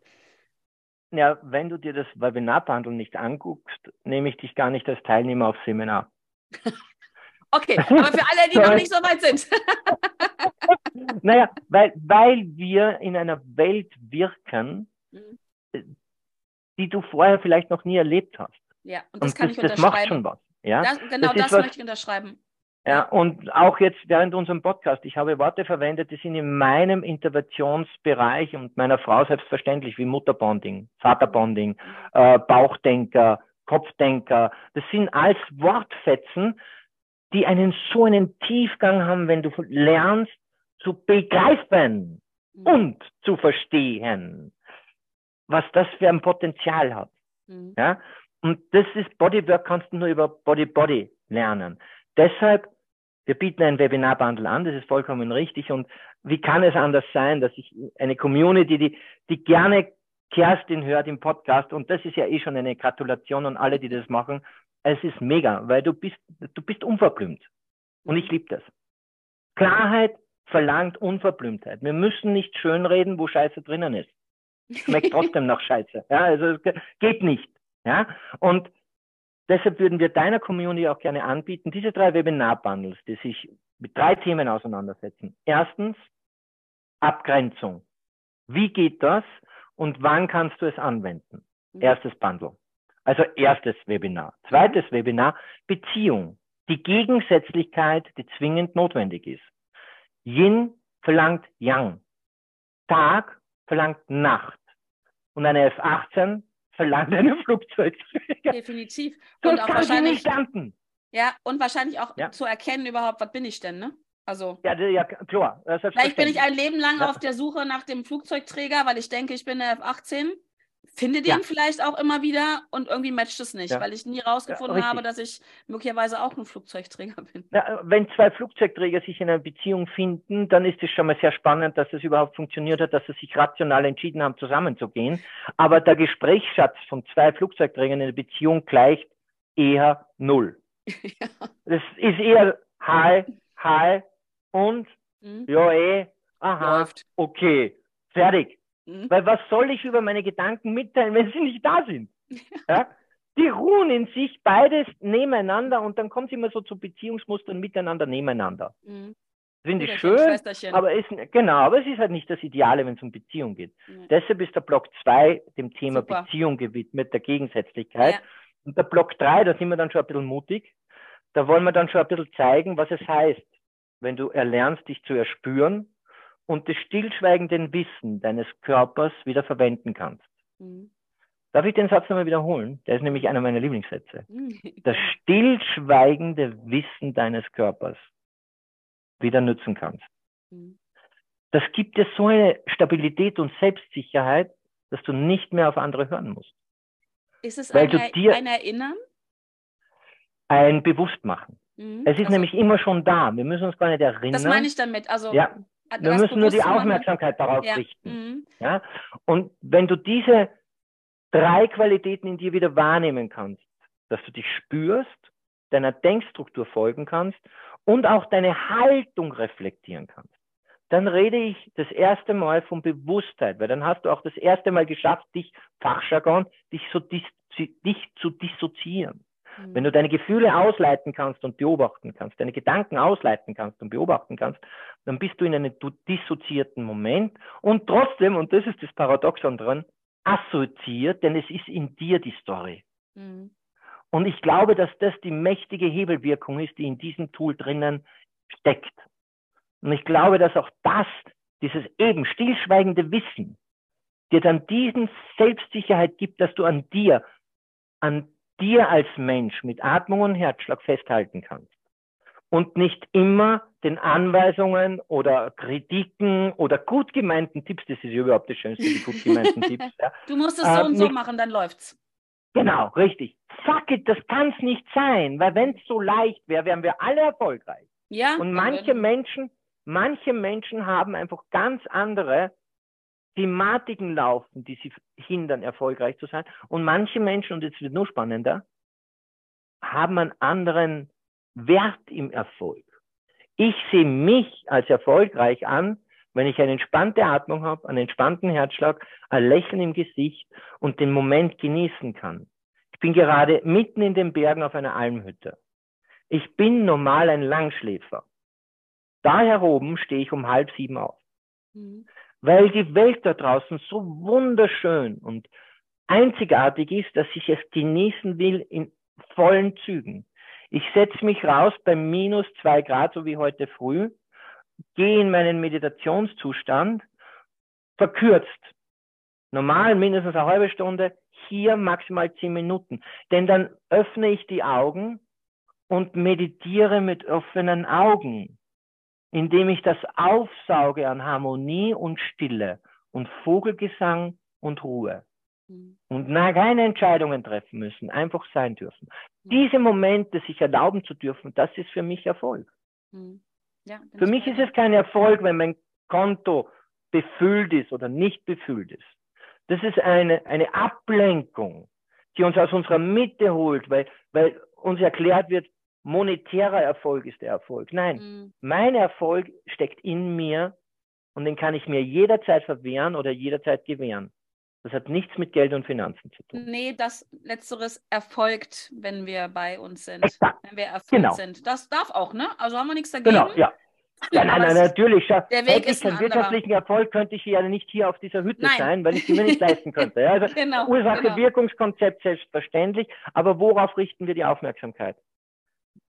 B: Ja, wenn du dir das Webinarbundle nicht anguckst, nehme ich dich gar nicht als Teilnehmer aufs Seminar.
A: okay, aber für alle, die noch nicht so weit sind.
B: naja, weil, weil wir in einer Welt wirken, mhm. die du vorher vielleicht noch nie erlebt hast.
A: Ja, und das und kann das, ich unterschreiben. Das macht schon was.
B: Ja?
A: Das, genau das, das was, möchte ich unterschreiben.
B: Ja, und auch jetzt während unserem Podcast, ich habe Worte verwendet, die sind in meinem Interventionsbereich und meiner Frau selbstverständlich, wie Mutterbonding, Vaterbonding, äh, Bauchdenker, Kopfdenker. Das sind alles Wortfetzen, die einen so einen Tiefgang haben, wenn du lernst zu begreifen mhm. und zu verstehen, was das für ein Potenzial hat. Mhm. Ja? Und das ist Bodywork kannst du nur über Body-Body lernen. Deshalb wir bieten ein Webinar-Bundle an, das ist vollkommen richtig. Und wie kann es anders sein, dass ich eine Community, die, die gerne Kerstin hört im Podcast, und das ist ja eh schon eine Gratulation an alle, die das machen. Es ist mega, weil du bist, du bist unverblümt. Und ich liebe das. Klarheit verlangt Unverblümtheit. Wir müssen nicht schönreden, wo Scheiße drinnen ist. Schmeckt trotzdem nach Scheiße. Ja, also es geht nicht. Ja, und Deshalb würden wir deiner Community auch gerne anbieten, diese drei Webinar-Bundles, die sich mit drei Themen auseinandersetzen. Erstens, Abgrenzung. Wie geht das und wann kannst du es anwenden? Mhm. Erstes Bundle. Also erstes Webinar. Zweites mhm. Webinar, Beziehung. Die Gegensätzlichkeit, die zwingend notwendig ist. Yin verlangt Yang. Tag verlangt Nacht. Und eine F-18 verlangt eine Flugzeugträger.
A: Definitiv.
B: Und auch wahrscheinlich,
A: ja, und wahrscheinlich auch ja. zu erkennen überhaupt, was bin ich denn, ne? Also,
B: ja, ja klar.
A: Vielleicht bin ich ein Leben lang ja. auf der Suche nach dem Flugzeugträger, weil ich denke, ich bin der F-18 finde den ja. vielleicht auch immer wieder und irgendwie matcht es nicht, ja. weil ich nie rausgefunden ja, habe, dass ich möglicherweise auch ein Flugzeugträger bin.
B: wenn zwei Flugzeugträger sich in einer Beziehung finden, dann ist es schon mal sehr spannend, dass es überhaupt funktioniert hat, dass sie sich rational entschieden haben, zusammenzugehen. Aber der Gesprächsschatz von zwei Flugzeugträgern in einer Beziehung gleicht eher null. Das ist eher hi, hi und mhm. ja eh, aha, Läuft. okay, fertig. Mhm. Weil was soll ich über meine Gedanken mitteilen, wenn sie nicht da sind? Ja? Die ruhen in sich beides nebeneinander und dann kommt es immer so zu Beziehungsmustern miteinander nebeneinander. Mhm. Finde ich schön, aber ist, genau, aber es ist halt nicht das Ideale, wenn es um Beziehung geht. Mhm. Deshalb ist der Block 2 dem Thema Super. Beziehung gewidmet, der Gegensätzlichkeit. Ja. Und der Block 3, da sind wir dann schon ein bisschen mutig. Da wollen wir dann schon ein bisschen zeigen, was es heißt, wenn du erlernst, dich zu erspüren und das stillschweigende Wissen deines Körpers wieder verwenden kannst. Mhm. Darf ich den Satz nochmal wiederholen? Der ist nämlich einer meiner Lieblingssätze. Mhm. Das stillschweigende Wissen deines Körpers wieder nutzen kannst. Mhm. Das gibt dir so eine Stabilität und Selbstsicherheit, dass du nicht mehr auf andere hören musst.
A: Ist es ein, dir, ein Erinnern?
B: Ein Bewusstmachen. Mhm. Es ist also, nämlich immer schon da. Wir müssen uns gar nicht erinnern. Das
A: meine ich damit. Also
B: ja. Wir müssen nur die Aufmerksamkeit darauf ja. richten. Mhm. Ja? Und wenn du diese drei Qualitäten in dir wieder wahrnehmen kannst, dass du dich spürst, deiner Denkstruktur folgen kannst und auch deine Haltung reflektieren kannst, dann rede ich das erste Mal von Bewusstheit, weil dann hast du auch das erste Mal geschafft, dich, Fachjargon, dich, so dis, dich zu dissoziieren. Wenn du deine Gefühle ausleiten kannst und beobachten kannst, deine Gedanken ausleiten kannst und beobachten kannst, dann bist du in einem dissoziierten Moment und trotzdem, und das ist das Paradoxon dran, assoziiert, denn es ist in dir die Story. Mhm. Und ich glaube, dass das die mächtige Hebelwirkung ist, die in diesem Tool drinnen steckt. Und ich glaube, dass auch das, dieses eben stillschweigende Wissen, dir dann diesen Selbstsicherheit gibt, dass du an dir, an dir als Mensch mit Atmung und Herzschlag festhalten kannst und nicht immer den Anweisungen oder Kritiken oder gut gemeinten Tipps, das ist überhaupt das Schönste, die gut gemeinten Tipps.
A: Ja. Du musst es so äh, und so machen, dann läuft's.
B: Genau, richtig. Fuck it, das kann's nicht sein, weil wenn es so leicht wäre, wären wir alle erfolgreich. Ja. Und manche Menschen, manche Menschen haben einfach ganz andere Thematiken laufen, die sie hindern, erfolgreich zu sein. Und manche Menschen, und jetzt wird nur spannender, haben einen anderen Wert im Erfolg. Ich sehe mich als erfolgreich an, wenn ich eine entspannte Atmung habe, einen entspannten Herzschlag, ein Lächeln im Gesicht und den Moment genießen kann. Ich bin gerade mitten in den Bergen auf einer Almhütte. Ich bin normal ein Langschläfer. Daher oben stehe ich um halb sieben auf. Mhm weil die Welt da draußen so wunderschön und einzigartig ist, dass ich es genießen will in vollen Zügen. Ich setze mich raus bei minus zwei Grad, so wie heute früh, gehe in meinen Meditationszustand, verkürzt. Normal mindestens eine halbe Stunde, hier maximal zehn Minuten. Denn dann öffne ich die Augen und meditiere mit offenen Augen indem ich das aufsauge an Harmonie und Stille und Vogelgesang und Ruhe. Mhm. Und keine Entscheidungen treffen müssen, einfach sein dürfen. Mhm. Diese Momente sich erlauben zu dürfen, das ist für mich Erfolg. Mhm. Ja, für mich ist es kein Erfolg, wenn mein Konto befüllt ist oder nicht befüllt ist. Das ist eine, eine Ablenkung, die uns aus unserer Mitte holt, weil, weil uns erklärt wird, monetärer Erfolg ist der Erfolg. Nein, mhm. mein Erfolg steckt in mir und den kann ich mir jederzeit verwehren oder jederzeit gewähren. Das hat nichts mit Geld und Finanzen zu tun.
A: Nee, das Letzteres erfolgt, wenn wir bei uns sind.
B: Exakt.
A: Wenn wir erfüllt
B: Genau.
A: sind. Das darf auch, ne? Also haben wir nichts dagegen.
B: Genau, ja. Ja, nein, nein, natürlich.
A: Der Weg
B: hätte ich keinen wirtschaftlichen Erfolg, könnte ich ja nicht hier auf dieser Hütte
A: Nein.
B: sein, weil ich sie mir nicht leisten könnte. Also
A: Genau, genau.
B: Ursache-Wirkungskonzept selbstverständlich, aber worauf richten wir die Aufmerksamkeit?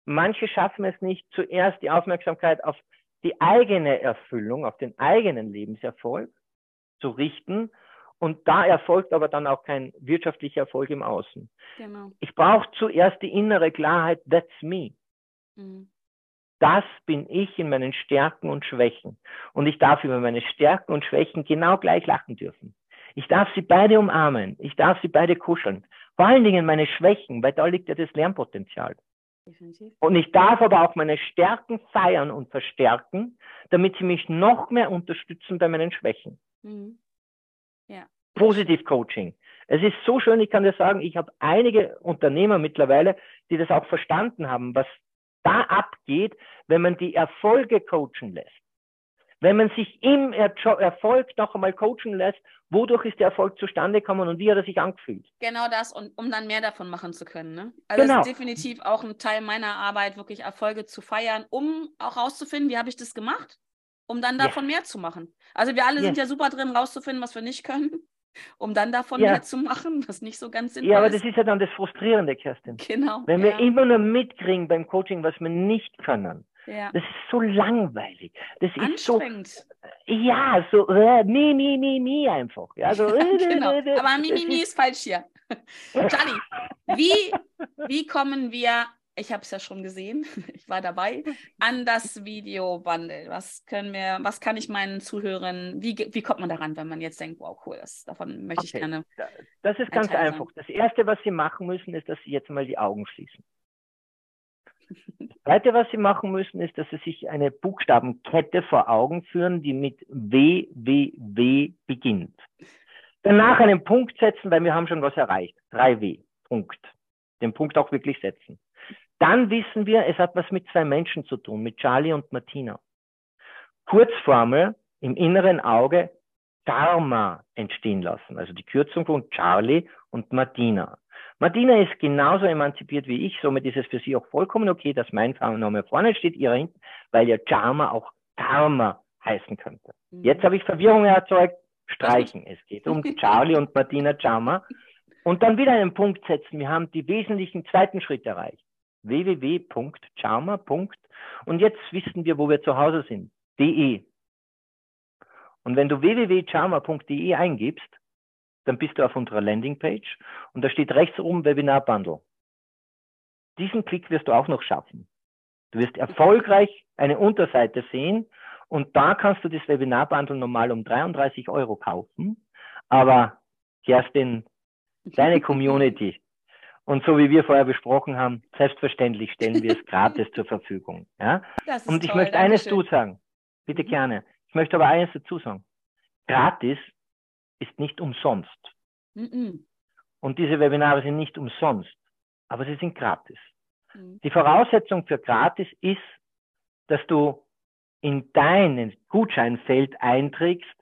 B: Manche schaffen es nicht, zuerst die Aufmerksamkeit auf die eigene Erfüllung, auf den eigenen Lebenserfolg zu richten. Und da erfolgt aber dann auch kein wirtschaftlicher Erfolg im Außen.
A: Genau.
B: Ich brauche zuerst die innere Klarheit, that's me.
A: Mhm.
B: Das bin ich in meinen Stärken und Schwächen. Und ich darf über meine Stärken und Schwächen genau gleich lachen dürfen. Ich darf sie beide umarmen. Ich darf sie beide kuscheln. Vor allen Dingen meine Schwächen, weil da liegt ja das Lernpotenzial.
A: Definitiv.
B: Und ich darf aber auch meine Stärken feiern und verstärken, damit sie mich noch mehr unterstützen bei meinen Schwächen.
A: Mhm.
B: Positiv Coaching. Es ist so schön, ich kann dir sagen, ich habe einige Unternehmer mittlerweile, die das auch verstanden haben, was da abgeht, wenn man die Erfolge coachen lässt. Wenn man sich im Erfolg noch einmal coachen lässt, wodurch ist der Erfolg zustande gekommen und wie hat er sich angefühlt?
A: Genau das, und um dann mehr davon machen zu können. Ne? Also
B: Genau.
A: das ist definitiv auch ein Teil meiner Arbeit, wirklich Erfolge zu feiern, um auch rauszufinden, wie habe ich das gemacht, um dann davon mehr zu machen. Also wir alle sind
B: Yes.
A: ja super drin, rauszufinden, was wir nicht können, um dann davon
B: Ja.
A: mehr zu machen, was nicht so ganz sinnvoll
B: Ja, aber
A: ist.
B: das ist ja dann das Frustrierende, Kerstin.
A: genau.
B: Wenn
A: ja,
B: wir immer nur mitkriegen beim Coaching, was wir nicht können.
A: Ja.
B: Das ist so langweilig. Das ist so,
A: Anstrengend.
B: ja, so, äh, mi, mi, mi, mi einfach. Ja, so, äh,
A: genau.
B: äh, äh,
A: Aber
B: das
A: Mimimi
B: ist-
A: ist falsch hier. Charlie, wie, wie kommen wir, ich habe es ja schon gesehen, ich war dabei, an das Video-Bundle? Was können wir, was kann ich meinen Zuhörern, wie, wie kommt man daran, wenn man jetzt denkt, wow, cool, das, davon möchte ich
B: Okay.
A: gerne.
B: Das ist ganz einfach. Das Erste, was Sie machen müssen, ist, dass Sie jetzt mal die Augen schließen. Zweite, was Sie machen müssen, ist, dass Sie sich eine Buchstabenkette vor Augen führen, die mit W, W, W beginnt. Danach einen Punkt setzen, weil wir haben schon was erreicht. 3W. Punkt. Den Punkt auch wirklich setzen. Dann wissen wir, es hat was mit zwei Menschen zu tun, mit Charlie und Martina. Kurzformel im inneren Auge Dharma entstehen lassen, also die Kürzung von Charlie und Martina. Martina ist genauso emanzipiert wie ich, somit ist es für sie auch vollkommen okay, dass mein Name vorne steht, ihrer hinten, weil ja Dharma auch Dharma heißen könnte. Jetzt habe ich Verwirrung erzeugt, streichen. Es geht um Charlie und Martina Dharma. Und dann wieder einen Punkt setzen. Wir haben die wesentlichen zweiten Schritt erreicht. www.charma. Und jetzt wissen wir, wo wir zu Hause sind. De. Und wenn du www.charma.de eingibst, dann bist du auf unserer Landingpage und da steht rechts oben Webinar Bundle. Diesen Klick wirst du auch noch schaffen. Du wirst erfolgreich eine Unterseite sehen und da kannst du das Webinar Bundle normal um 33 Euro kaufen. Aber Kerstin, deine Community und so wie wir vorher besprochen haben, selbstverständlich stellen wir es gratis zur Verfügung. Ja? Und ich
A: toll,
B: möchte eines dazu sagen. Bitte
A: Mhm.
B: gerne. Ich möchte aber eines dazu sagen. Gratis ist nicht umsonst.
A: Mhm.
B: Und diese Webinare sind nicht umsonst, aber sie sind gratis.
A: Mhm.
B: Die Voraussetzung für gratis ist, dass du in dein Gutscheinfeld einträgst,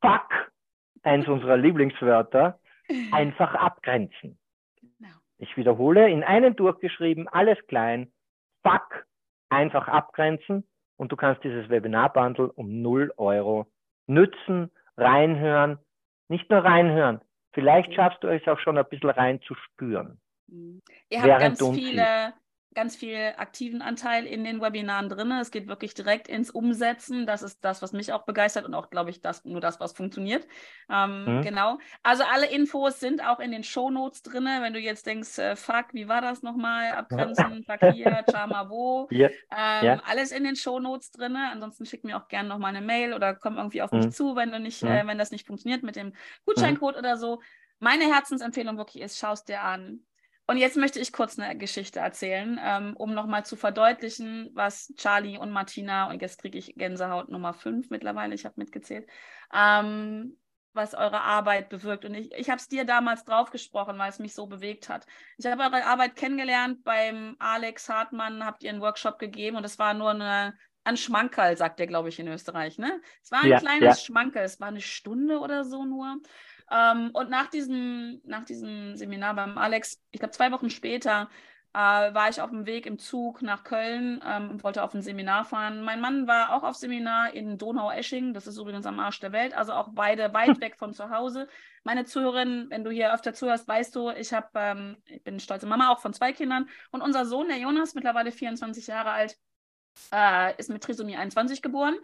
B: fuck, eins unserer Lieblingswörter, einfach abgrenzen.
A: Genau.
B: Ich wiederhole, in einen durchgeschrieben, alles klein, fuck, einfach abgrenzen und du kannst dieses Webinar-Bundle um 0 Euro nützen, reinhören, nicht nur reinhören, vielleicht schaffst du es auch schon ein bisschen rein zu spüren.
A: Mhm. Ihr habt
B: Während
A: ganz viele, ganz viel aktiven Anteil in den Webinaren drin. Es geht wirklich direkt ins Umsetzen. Das ist das, was mich auch begeistert und auch, glaube ich, das, nur das, was funktioniert. Ähm,
B: Mhm.
A: Genau. Also alle Infos sind auch in den Shownotes drin. Wenn du jetzt denkst, äh, fuck, wie war das nochmal? Abgrenzen, fuck hier, Charma wo.
B: Ja,
A: Ähm,
B: Ja.
A: Alles in den Shownotes drin. Ansonsten schick mir auch gerne nochmal eine Mail oder komm irgendwie auf mich
B: Mhm.
A: zu, wenn du nicht,
B: Mhm.
A: äh, wenn das nicht funktioniert mit dem Gutscheincode oder so. Meine Herzensempfehlung wirklich ist, schau es dir an. Und jetzt möchte ich kurz eine Geschichte erzählen, ähm, um nochmal zu verdeutlichen, was Charlie und Martina, und jetzt kriege ich Gänsehaut Nummer 5 mittlerweile, ich habe mitgezählt, ähm, was eure Arbeit bewirkt. Und ich, ich habe es dir damals draufgesprochen, weil es mich so bewegt hat. Ich habe eure Arbeit kennengelernt beim Alex Hartmann, habt ihr einen Workshop gegeben und es war nur eine, ein Schmankerl, sagt der, glaube ich, in Österreich. Ne? Es war ein
B: Ja,
A: kleines
B: ja.
A: Schmankerl, es war eine Stunde oder so nur. Ähm, und nach diesem, nach diesem Seminar beim Alex, ich glaube zwei Wochen später, äh, war ich auf dem Weg im Zug nach Köln ähm, und wollte auf ein Seminar fahren. Mein Mann war auch auf Seminar in Donau-Esching, das ist übrigens am Arsch der Welt, also auch beide weit weg von zu Hause. Meine Zuhörerin, wenn du hier öfter zuhörst, weißt du, ich, hab, ähm, ich bin stolze Mama auch von zwei Kindern und unser Sohn, der Jonas, mittlerweile 24 Jahre alt, äh, ist mit Trisomie 21 geboren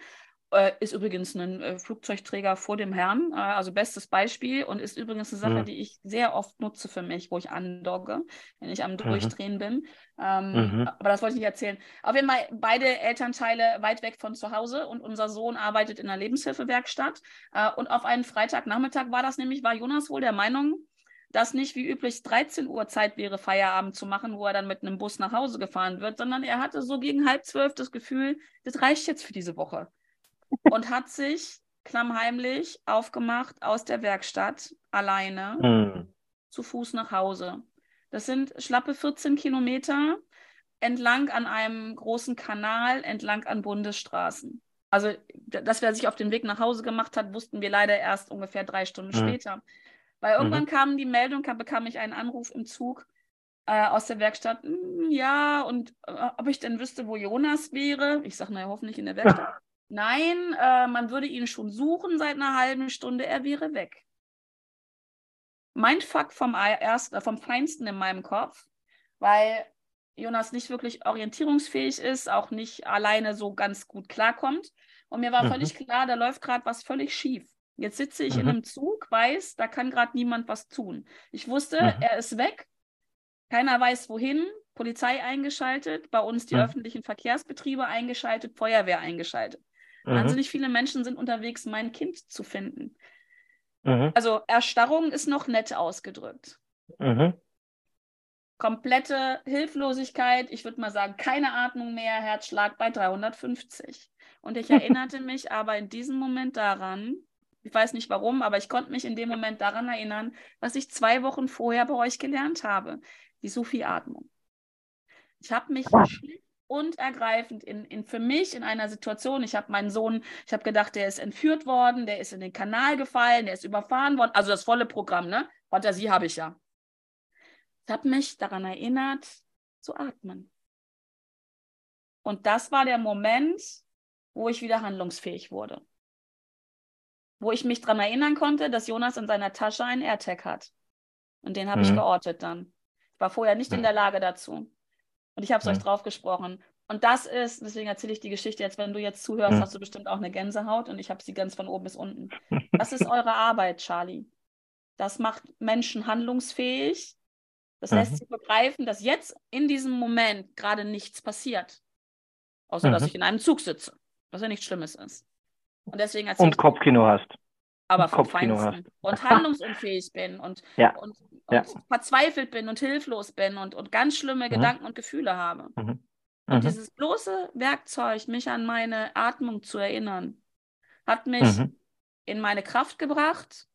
A: äh, ist übrigens ein äh, Flugzeugträger vor dem Herrn, äh, also bestes Beispiel und ist übrigens eine Sache, mhm. die ich sehr oft nutze für mich, wo ich andogge, wenn ich am mhm. Durchdrehen bin. Ähm, mhm. Aber das wollte ich nicht erzählen. Auf jeden Fall beide Elternteile weit weg von zu Hause und unser Sohn arbeitet in einer Lebenshilfewerkstatt. Äh, und auf einen Freitagnachmittag war das nämlich, war Jonas wohl der Meinung, dass nicht wie üblich 13 Uhr Zeit wäre, Feierabend zu machen, wo er dann mit einem Bus nach Hause gefahren wird, sondern er hatte so gegen halb zwölf das Gefühl, das reicht jetzt für diese Woche und hat sich klammheimlich aufgemacht aus der Werkstatt alleine mhm. zu Fuß nach Hause. Das sind schlappe 14 Kilometer entlang an einem großen Kanal, entlang an Bundesstraßen. Also, dass wer sich auf den Weg nach Hause gemacht hat, wussten wir leider erst ungefähr drei Stunden mhm. später. Weil irgendwann mhm. kam die Meldung, bekam ich einen Anruf im Zug äh, aus der Werkstatt. Hm, ja, und äh, ob ich denn wüsste, wo Jonas wäre. Ich sage, naja, hoffentlich in der Werkstatt. Nein, äh, man würde ihn schon suchen seit einer halben Stunde, er wäre weg. Mein Fuck vom, ersten, vom Feinsten in meinem Kopf, weil Jonas nicht wirklich orientierungsfähig ist, auch nicht alleine so ganz gut klarkommt. Und mir war mhm. völlig klar, da läuft gerade was völlig schief. Jetzt sitze ich mhm. in einem Zug, weiß, da kann gerade niemand was tun. Ich wusste, mhm. er ist weg. Keiner weiß wohin. Polizei eingeschaltet, bei uns die mhm. öffentlichen Verkehrsbetriebe eingeschaltet, Feuerwehr eingeschaltet. Mhm. Wahnsinnig viele Menschen sind unterwegs, mein Kind zu finden. Mhm. Also Erstarrung ist noch nett ausgedrückt. Mhm. Komplette Hilflosigkeit, ich würde mal sagen, keine Atmung mehr, Herzschlag bei 350. Und ich erinnerte mich aber in diesem Moment daran, ich weiß nicht warum, aber ich konnte mich in dem Moment daran erinnern, was ich zwei Wochen vorher bei euch gelernt habe, die Sufi-Atmung. Ich habe mich schlicht und ergreifend in, in für mich in einer Situation. Ich habe meinen Sohn, ich habe gedacht, der ist entführt worden, der ist in den Kanal gefallen, der ist überfahren worden. Also das volle Programm, ne? Fantasie habe ich ja. Ich habe mich daran erinnert, zu atmen. Und das war der Moment, wo ich wieder handlungsfähig wurde. Wo ich mich daran erinnern konnte, dass Jonas in seiner Tasche einen AirTag hat. Und den habe mhm. ich geortet dann. Ich war vorher nicht in der Lage dazu. Und ich habe es ja. euch drauf gesprochen. Und das ist, deswegen erzähle ich die Geschichte jetzt, wenn du jetzt zuhörst, ja. hast du bestimmt auch eine Gänsehaut und ich habe sie ganz von oben bis unten. Das ist eure Arbeit, Charlie. Das macht Menschen handlungsfähig. Das mhm. lässt sie begreifen, dass jetzt in diesem Moment gerade nichts passiert. Außer, mhm. dass ich in einem Zug sitze. Was ja nichts Schlimmes ist. Und deswegen
B: Und Kopfkino hast
A: aber vom Feinsten. Und handlungsunfähig bin und, ja. und, und ja. verzweifelt bin und hilflos bin und, und ganz schlimme mhm. Gedanken und Gefühle habe. Mhm. Und mhm. dieses bloße Werkzeug, mich an meine Atmung zu erinnern, hat mich mhm. in meine Kraft gebracht,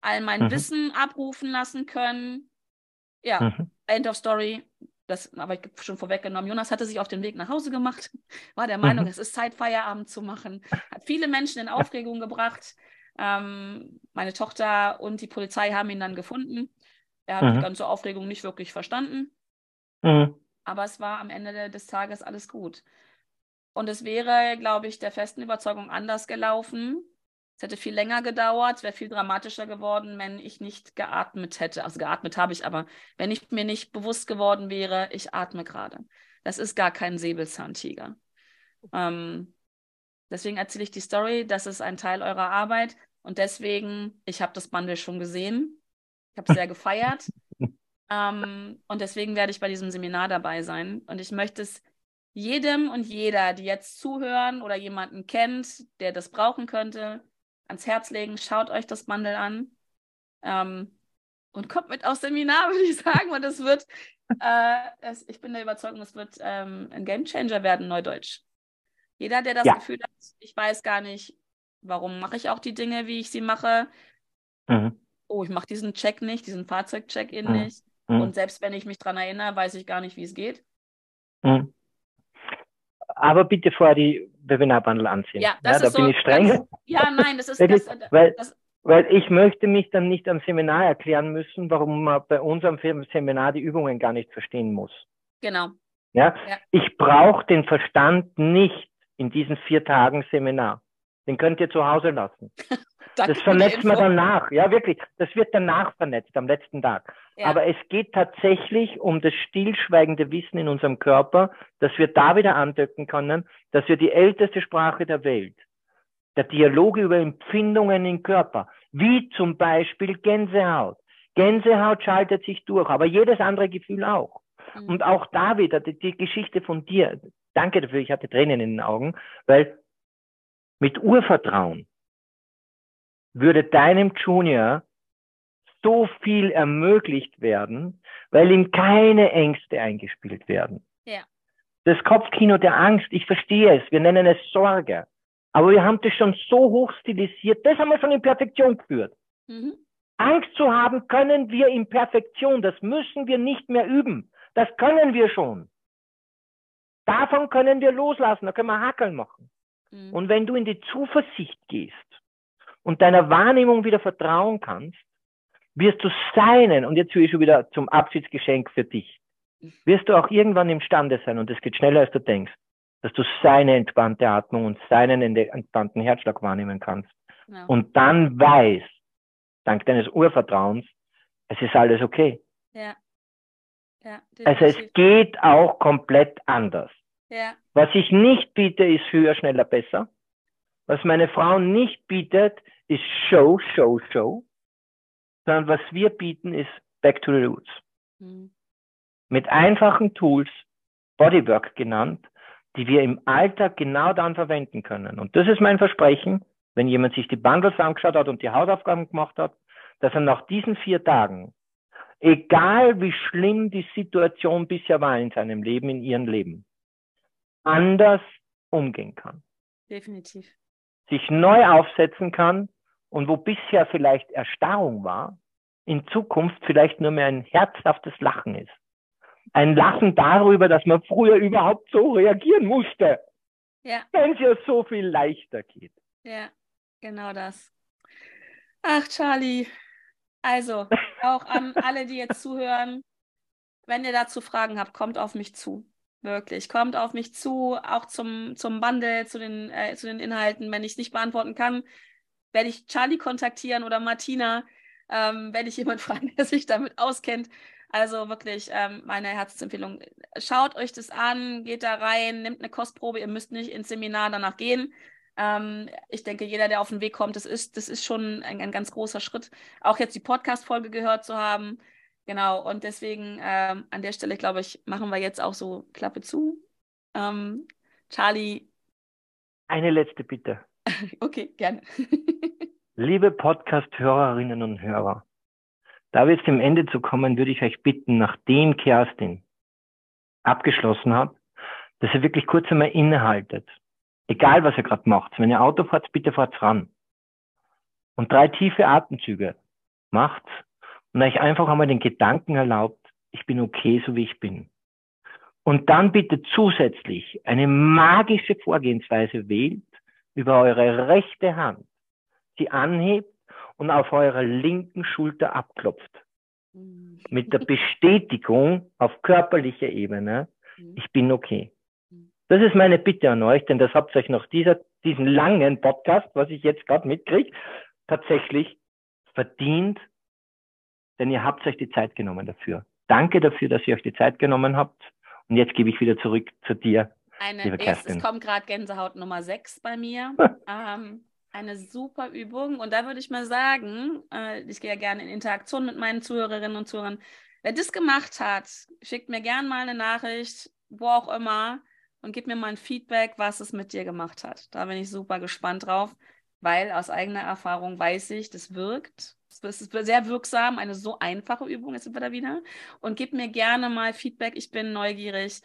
A: all mein mhm. Wissen abrufen lassen können. Ja, mhm. End of Story. Das habe ich schon vorweggenommen. Jonas hatte sich auf den Weg nach Hause gemacht, war der Meinung, es ist Zeit, Feierabend zu machen, hat viele Menschen in Aufregung gebracht. Ähm, meine Tochter und die Polizei haben ihn dann gefunden. Er hat mhm. die ganze Aufregung nicht wirklich verstanden. Mhm. Aber es war am Ende des Tages alles gut. Und es wäre, glaube ich, der festen Überzeugung anders gelaufen. Es hätte viel länger gedauert, es wäre viel dramatischer geworden, wenn ich nicht geatmet hätte. Also geatmet habe ich, aber wenn ich mir nicht bewusst geworden wäre, ich atme gerade. Das ist gar kein Säbelzahntiger. Ähm, deswegen erzähle ich die Story. Das ist ein Teil eurer Arbeit. Und deswegen, ich habe das Bundle schon gesehen. Ich habe es sehr gefeiert. Ähm, und deswegen werde ich bei diesem Seminar dabei sein. Und ich möchte es jedem und jeder, die jetzt zuhören oder jemanden kennt, der das brauchen könnte, ans Herz legen. Schaut euch das Bundle an. Ähm, und kommt mit aufs Seminar, würde ich sagen. Und es wird, äh, es, ich bin der Überzeugung, es wird ähm, ein Gamechanger werden, Neudeutsch. Jeder, der das ja. Gefühl hat, ich weiß gar nicht, Warum mache ich auch die Dinge, wie ich sie mache? Mhm. Oh, ich mache diesen Check nicht, diesen Fahrzeugcheck-In mhm. nicht. Mhm. Und selbst wenn ich mich daran erinnere, weiß ich gar nicht, wie es geht.
B: Mhm. Aber bitte vorher die Webinarbundle anziehen.
A: Ja, das
B: ja,
A: ist da so, bin ich streng. Das, ja, nein, das ist
B: Wirklich,
A: das,
B: weil,
A: das,
B: Weil ich möchte mich dann nicht am Seminar erklären müssen, warum man bei unserem Seminar die Übungen gar nicht verstehen muss.
A: Genau.
B: Ja? ja. Ich brauche den Verstand nicht in diesen vier Tagen Seminar. Den könnt ihr zu Hause lassen. das vernetzt man danach. Ja, wirklich. Das wird danach vernetzt, am letzten Tag. Ja. Aber es geht tatsächlich um das stillschweigende Wissen in unserem Körper, dass wir da wieder andecken können, dass wir die älteste Sprache der Welt, der Dialoge über Empfindungen im Körper, wie zum Beispiel Gänsehaut. Gänsehaut schaltet sich durch, aber jedes andere Gefühl auch. Mhm. Und auch da wieder die, die Geschichte von dir. Danke dafür, ich hatte Tränen in den Augen, weil mit Urvertrauen würde deinem Junior so viel ermöglicht werden, weil ihm keine Ängste eingespielt werden.
A: Ja.
B: Das Kopfkino der Angst, ich verstehe es, wir nennen es Sorge. Aber wir haben das schon so hoch stilisiert, das haben wir schon in Perfektion geführt. Mhm. Angst zu haben können wir in Perfektion, das müssen wir nicht mehr üben. Das können wir schon. Davon können wir loslassen, da können wir Hackeln machen. Mhm. Und wenn du in die Zuversicht gehst und deiner Wahrnehmung wieder vertrauen kannst, wirst du seinen, und jetzt will ich schon wieder zum Abschiedsgeschenk für dich, wirst du auch irgendwann imstande sein, und es geht schneller als du denkst, dass du seine entspannte Atmung und seinen entspannten Herzschlag wahrnehmen kannst. Ja. Und dann weißt, dank deines Urvertrauens, es ist alles okay.
A: Ja.
B: Ja, also es geht auch komplett anders.
A: Ja.
B: Was ich nicht biete, ist höher, schneller, besser. Was meine Frau nicht bietet, ist Show, Show, Show. Sondern was wir bieten, ist Back to the Roots. Mhm. Mit einfachen Tools, Bodywork genannt, die wir im Alltag genau dann verwenden können. Und das ist mein Versprechen, wenn jemand sich die Bundles angeschaut hat und die Hausaufgaben gemacht hat, dass er nach diesen vier Tagen, egal wie schlimm die Situation bisher war in seinem Leben, in ihrem Leben, anders umgehen kann.
A: Definitiv.
B: Sich neu aufsetzen kann und wo bisher vielleicht Erstarrung war, in Zukunft vielleicht nur mehr ein herzhaftes Lachen ist. Ein Lachen darüber, dass man früher überhaupt so reagieren musste.
A: Ja.
B: Wenn es ja so viel leichter geht.
A: Ja, genau das. Ach, Charlie. Also, auch an alle, die jetzt zuhören, wenn ihr dazu Fragen habt, kommt auf mich zu. Wirklich. Kommt auf mich zu, auch zum, zum Bundle, zu den, äh, zu den Inhalten. Wenn ich es nicht beantworten kann, werde ich Charlie kontaktieren oder Martina, ähm, werde ich jemand fragen, der sich damit auskennt. Also wirklich ähm, meine Herzensempfehlung. Schaut euch das an, geht da rein, nimmt eine Kostprobe. Ihr müsst nicht ins Seminar danach gehen. Ähm, ich denke, jeder, der auf den Weg kommt, das ist, das ist schon ein, ein ganz großer Schritt. Auch jetzt die Podcast-Folge gehört zu haben. Genau, und deswegen ähm, an der Stelle, glaube ich, machen wir jetzt auch so Klappe zu. Ähm, Charlie.
B: Eine letzte Bitte.
A: okay, gerne.
B: Liebe Podcast-Hörerinnen und Hörer, da wir jetzt dem Ende zu kommen, würde ich euch bitten, nachdem Kerstin abgeschlossen hat, dass ihr wirklich kurz einmal innehaltet. Egal, was ihr gerade macht. Wenn ihr Auto fahrt, bitte fahrt ran. Und drei tiefe Atemzüge. Macht's und euch einfach einmal den Gedanken erlaubt, ich bin okay, so wie ich bin. Und dann bitte zusätzlich eine magische Vorgehensweise wählt, über eure rechte Hand, sie anhebt und auf eurer linken Schulter abklopft. Mit der Bestätigung auf körperlicher Ebene, mhm. ich bin okay. Das ist meine Bitte an euch, denn das habt ihr euch nach dieser, diesen langen Podcast, was ich jetzt gerade mitkriege, tatsächlich verdient denn ihr habt euch die Zeit genommen dafür. Danke dafür, dass ihr euch die Zeit genommen habt. Und jetzt gebe ich wieder zurück zu dir.
A: Eine, liebe Kerstin. Es kommt gerade Gänsehaut Nummer 6 bei mir. ähm, eine super Übung. Und da würde ich mal sagen, äh, ich gehe ja gerne in Interaktion mit meinen Zuhörerinnen und Zuhörern. Wer das gemacht hat, schickt mir gerne mal eine Nachricht, wo auch immer, und gib mir mal ein Feedback, was es mit dir gemacht hat. Da bin ich super gespannt drauf, weil aus eigener Erfahrung weiß ich, das wirkt. Es ist sehr wirksam, eine so einfache Übung, jetzt sind wir da wieder. Und gib mir gerne mal Feedback. Ich bin neugierig.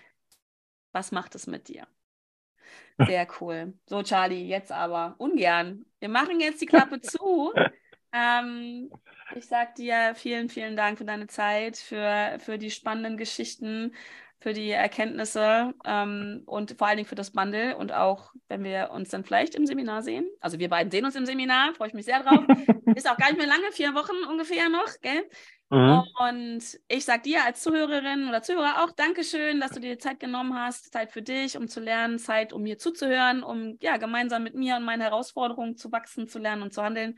A: Was macht es mit dir? Sehr cool. So, Charlie, jetzt aber ungern. Wir machen jetzt die Klappe zu. Ähm, ich sage dir vielen, vielen Dank für deine Zeit, für, für die spannenden Geschichten, für die Erkenntnisse ähm, und vor allen Dingen für das Bundle und auch, wenn wir uns dann vielleicht im Seminar sehen. Also wir beiden sehen uns im Seminar, freue ich mich sehr drauf. Ist auch gar nicht mehr lange, vier Wochen ungefähr noch, gell? Mhm. Und ich sage dir als Zuhörerin oder Zuhörer auch Dankeschön, dass du dir Zeit genommen hast, Zeit für dich, um zu lernen, Zeit, um mir zuzuhören, um ja gemeinsam mit mir und meinen Herausforderungen zu wachsen, zu lernen und zu handeln.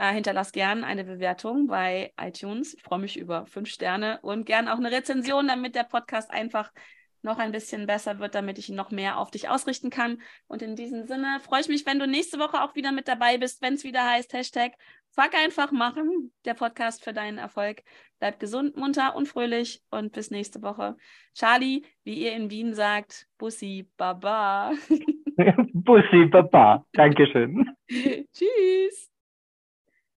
A: Äh, hinterlass gern eine Bewertung bei iTunes. Ich freue mich über fünf Sterne und gern auch eine Rezension, damit der Podcast einfach noch ein bisschen besser wird, damit ich ihn noch mehr auf dich ausrichten kann. Und in diesem Sinne freue ich mich, wenn du nächste Woche auch wieder mit dabei bist, wenn es wieder heißt Hashtag Fuck einfach machen, der Podcast für deinen Erfolg. Bleib gesund, munter und fröhlich und bis nächste Woche. Charlie, wie ihr in Wien sagt, Bussi Baba.
B: Bussi Baba. Dankeschön.
A: Tschüss.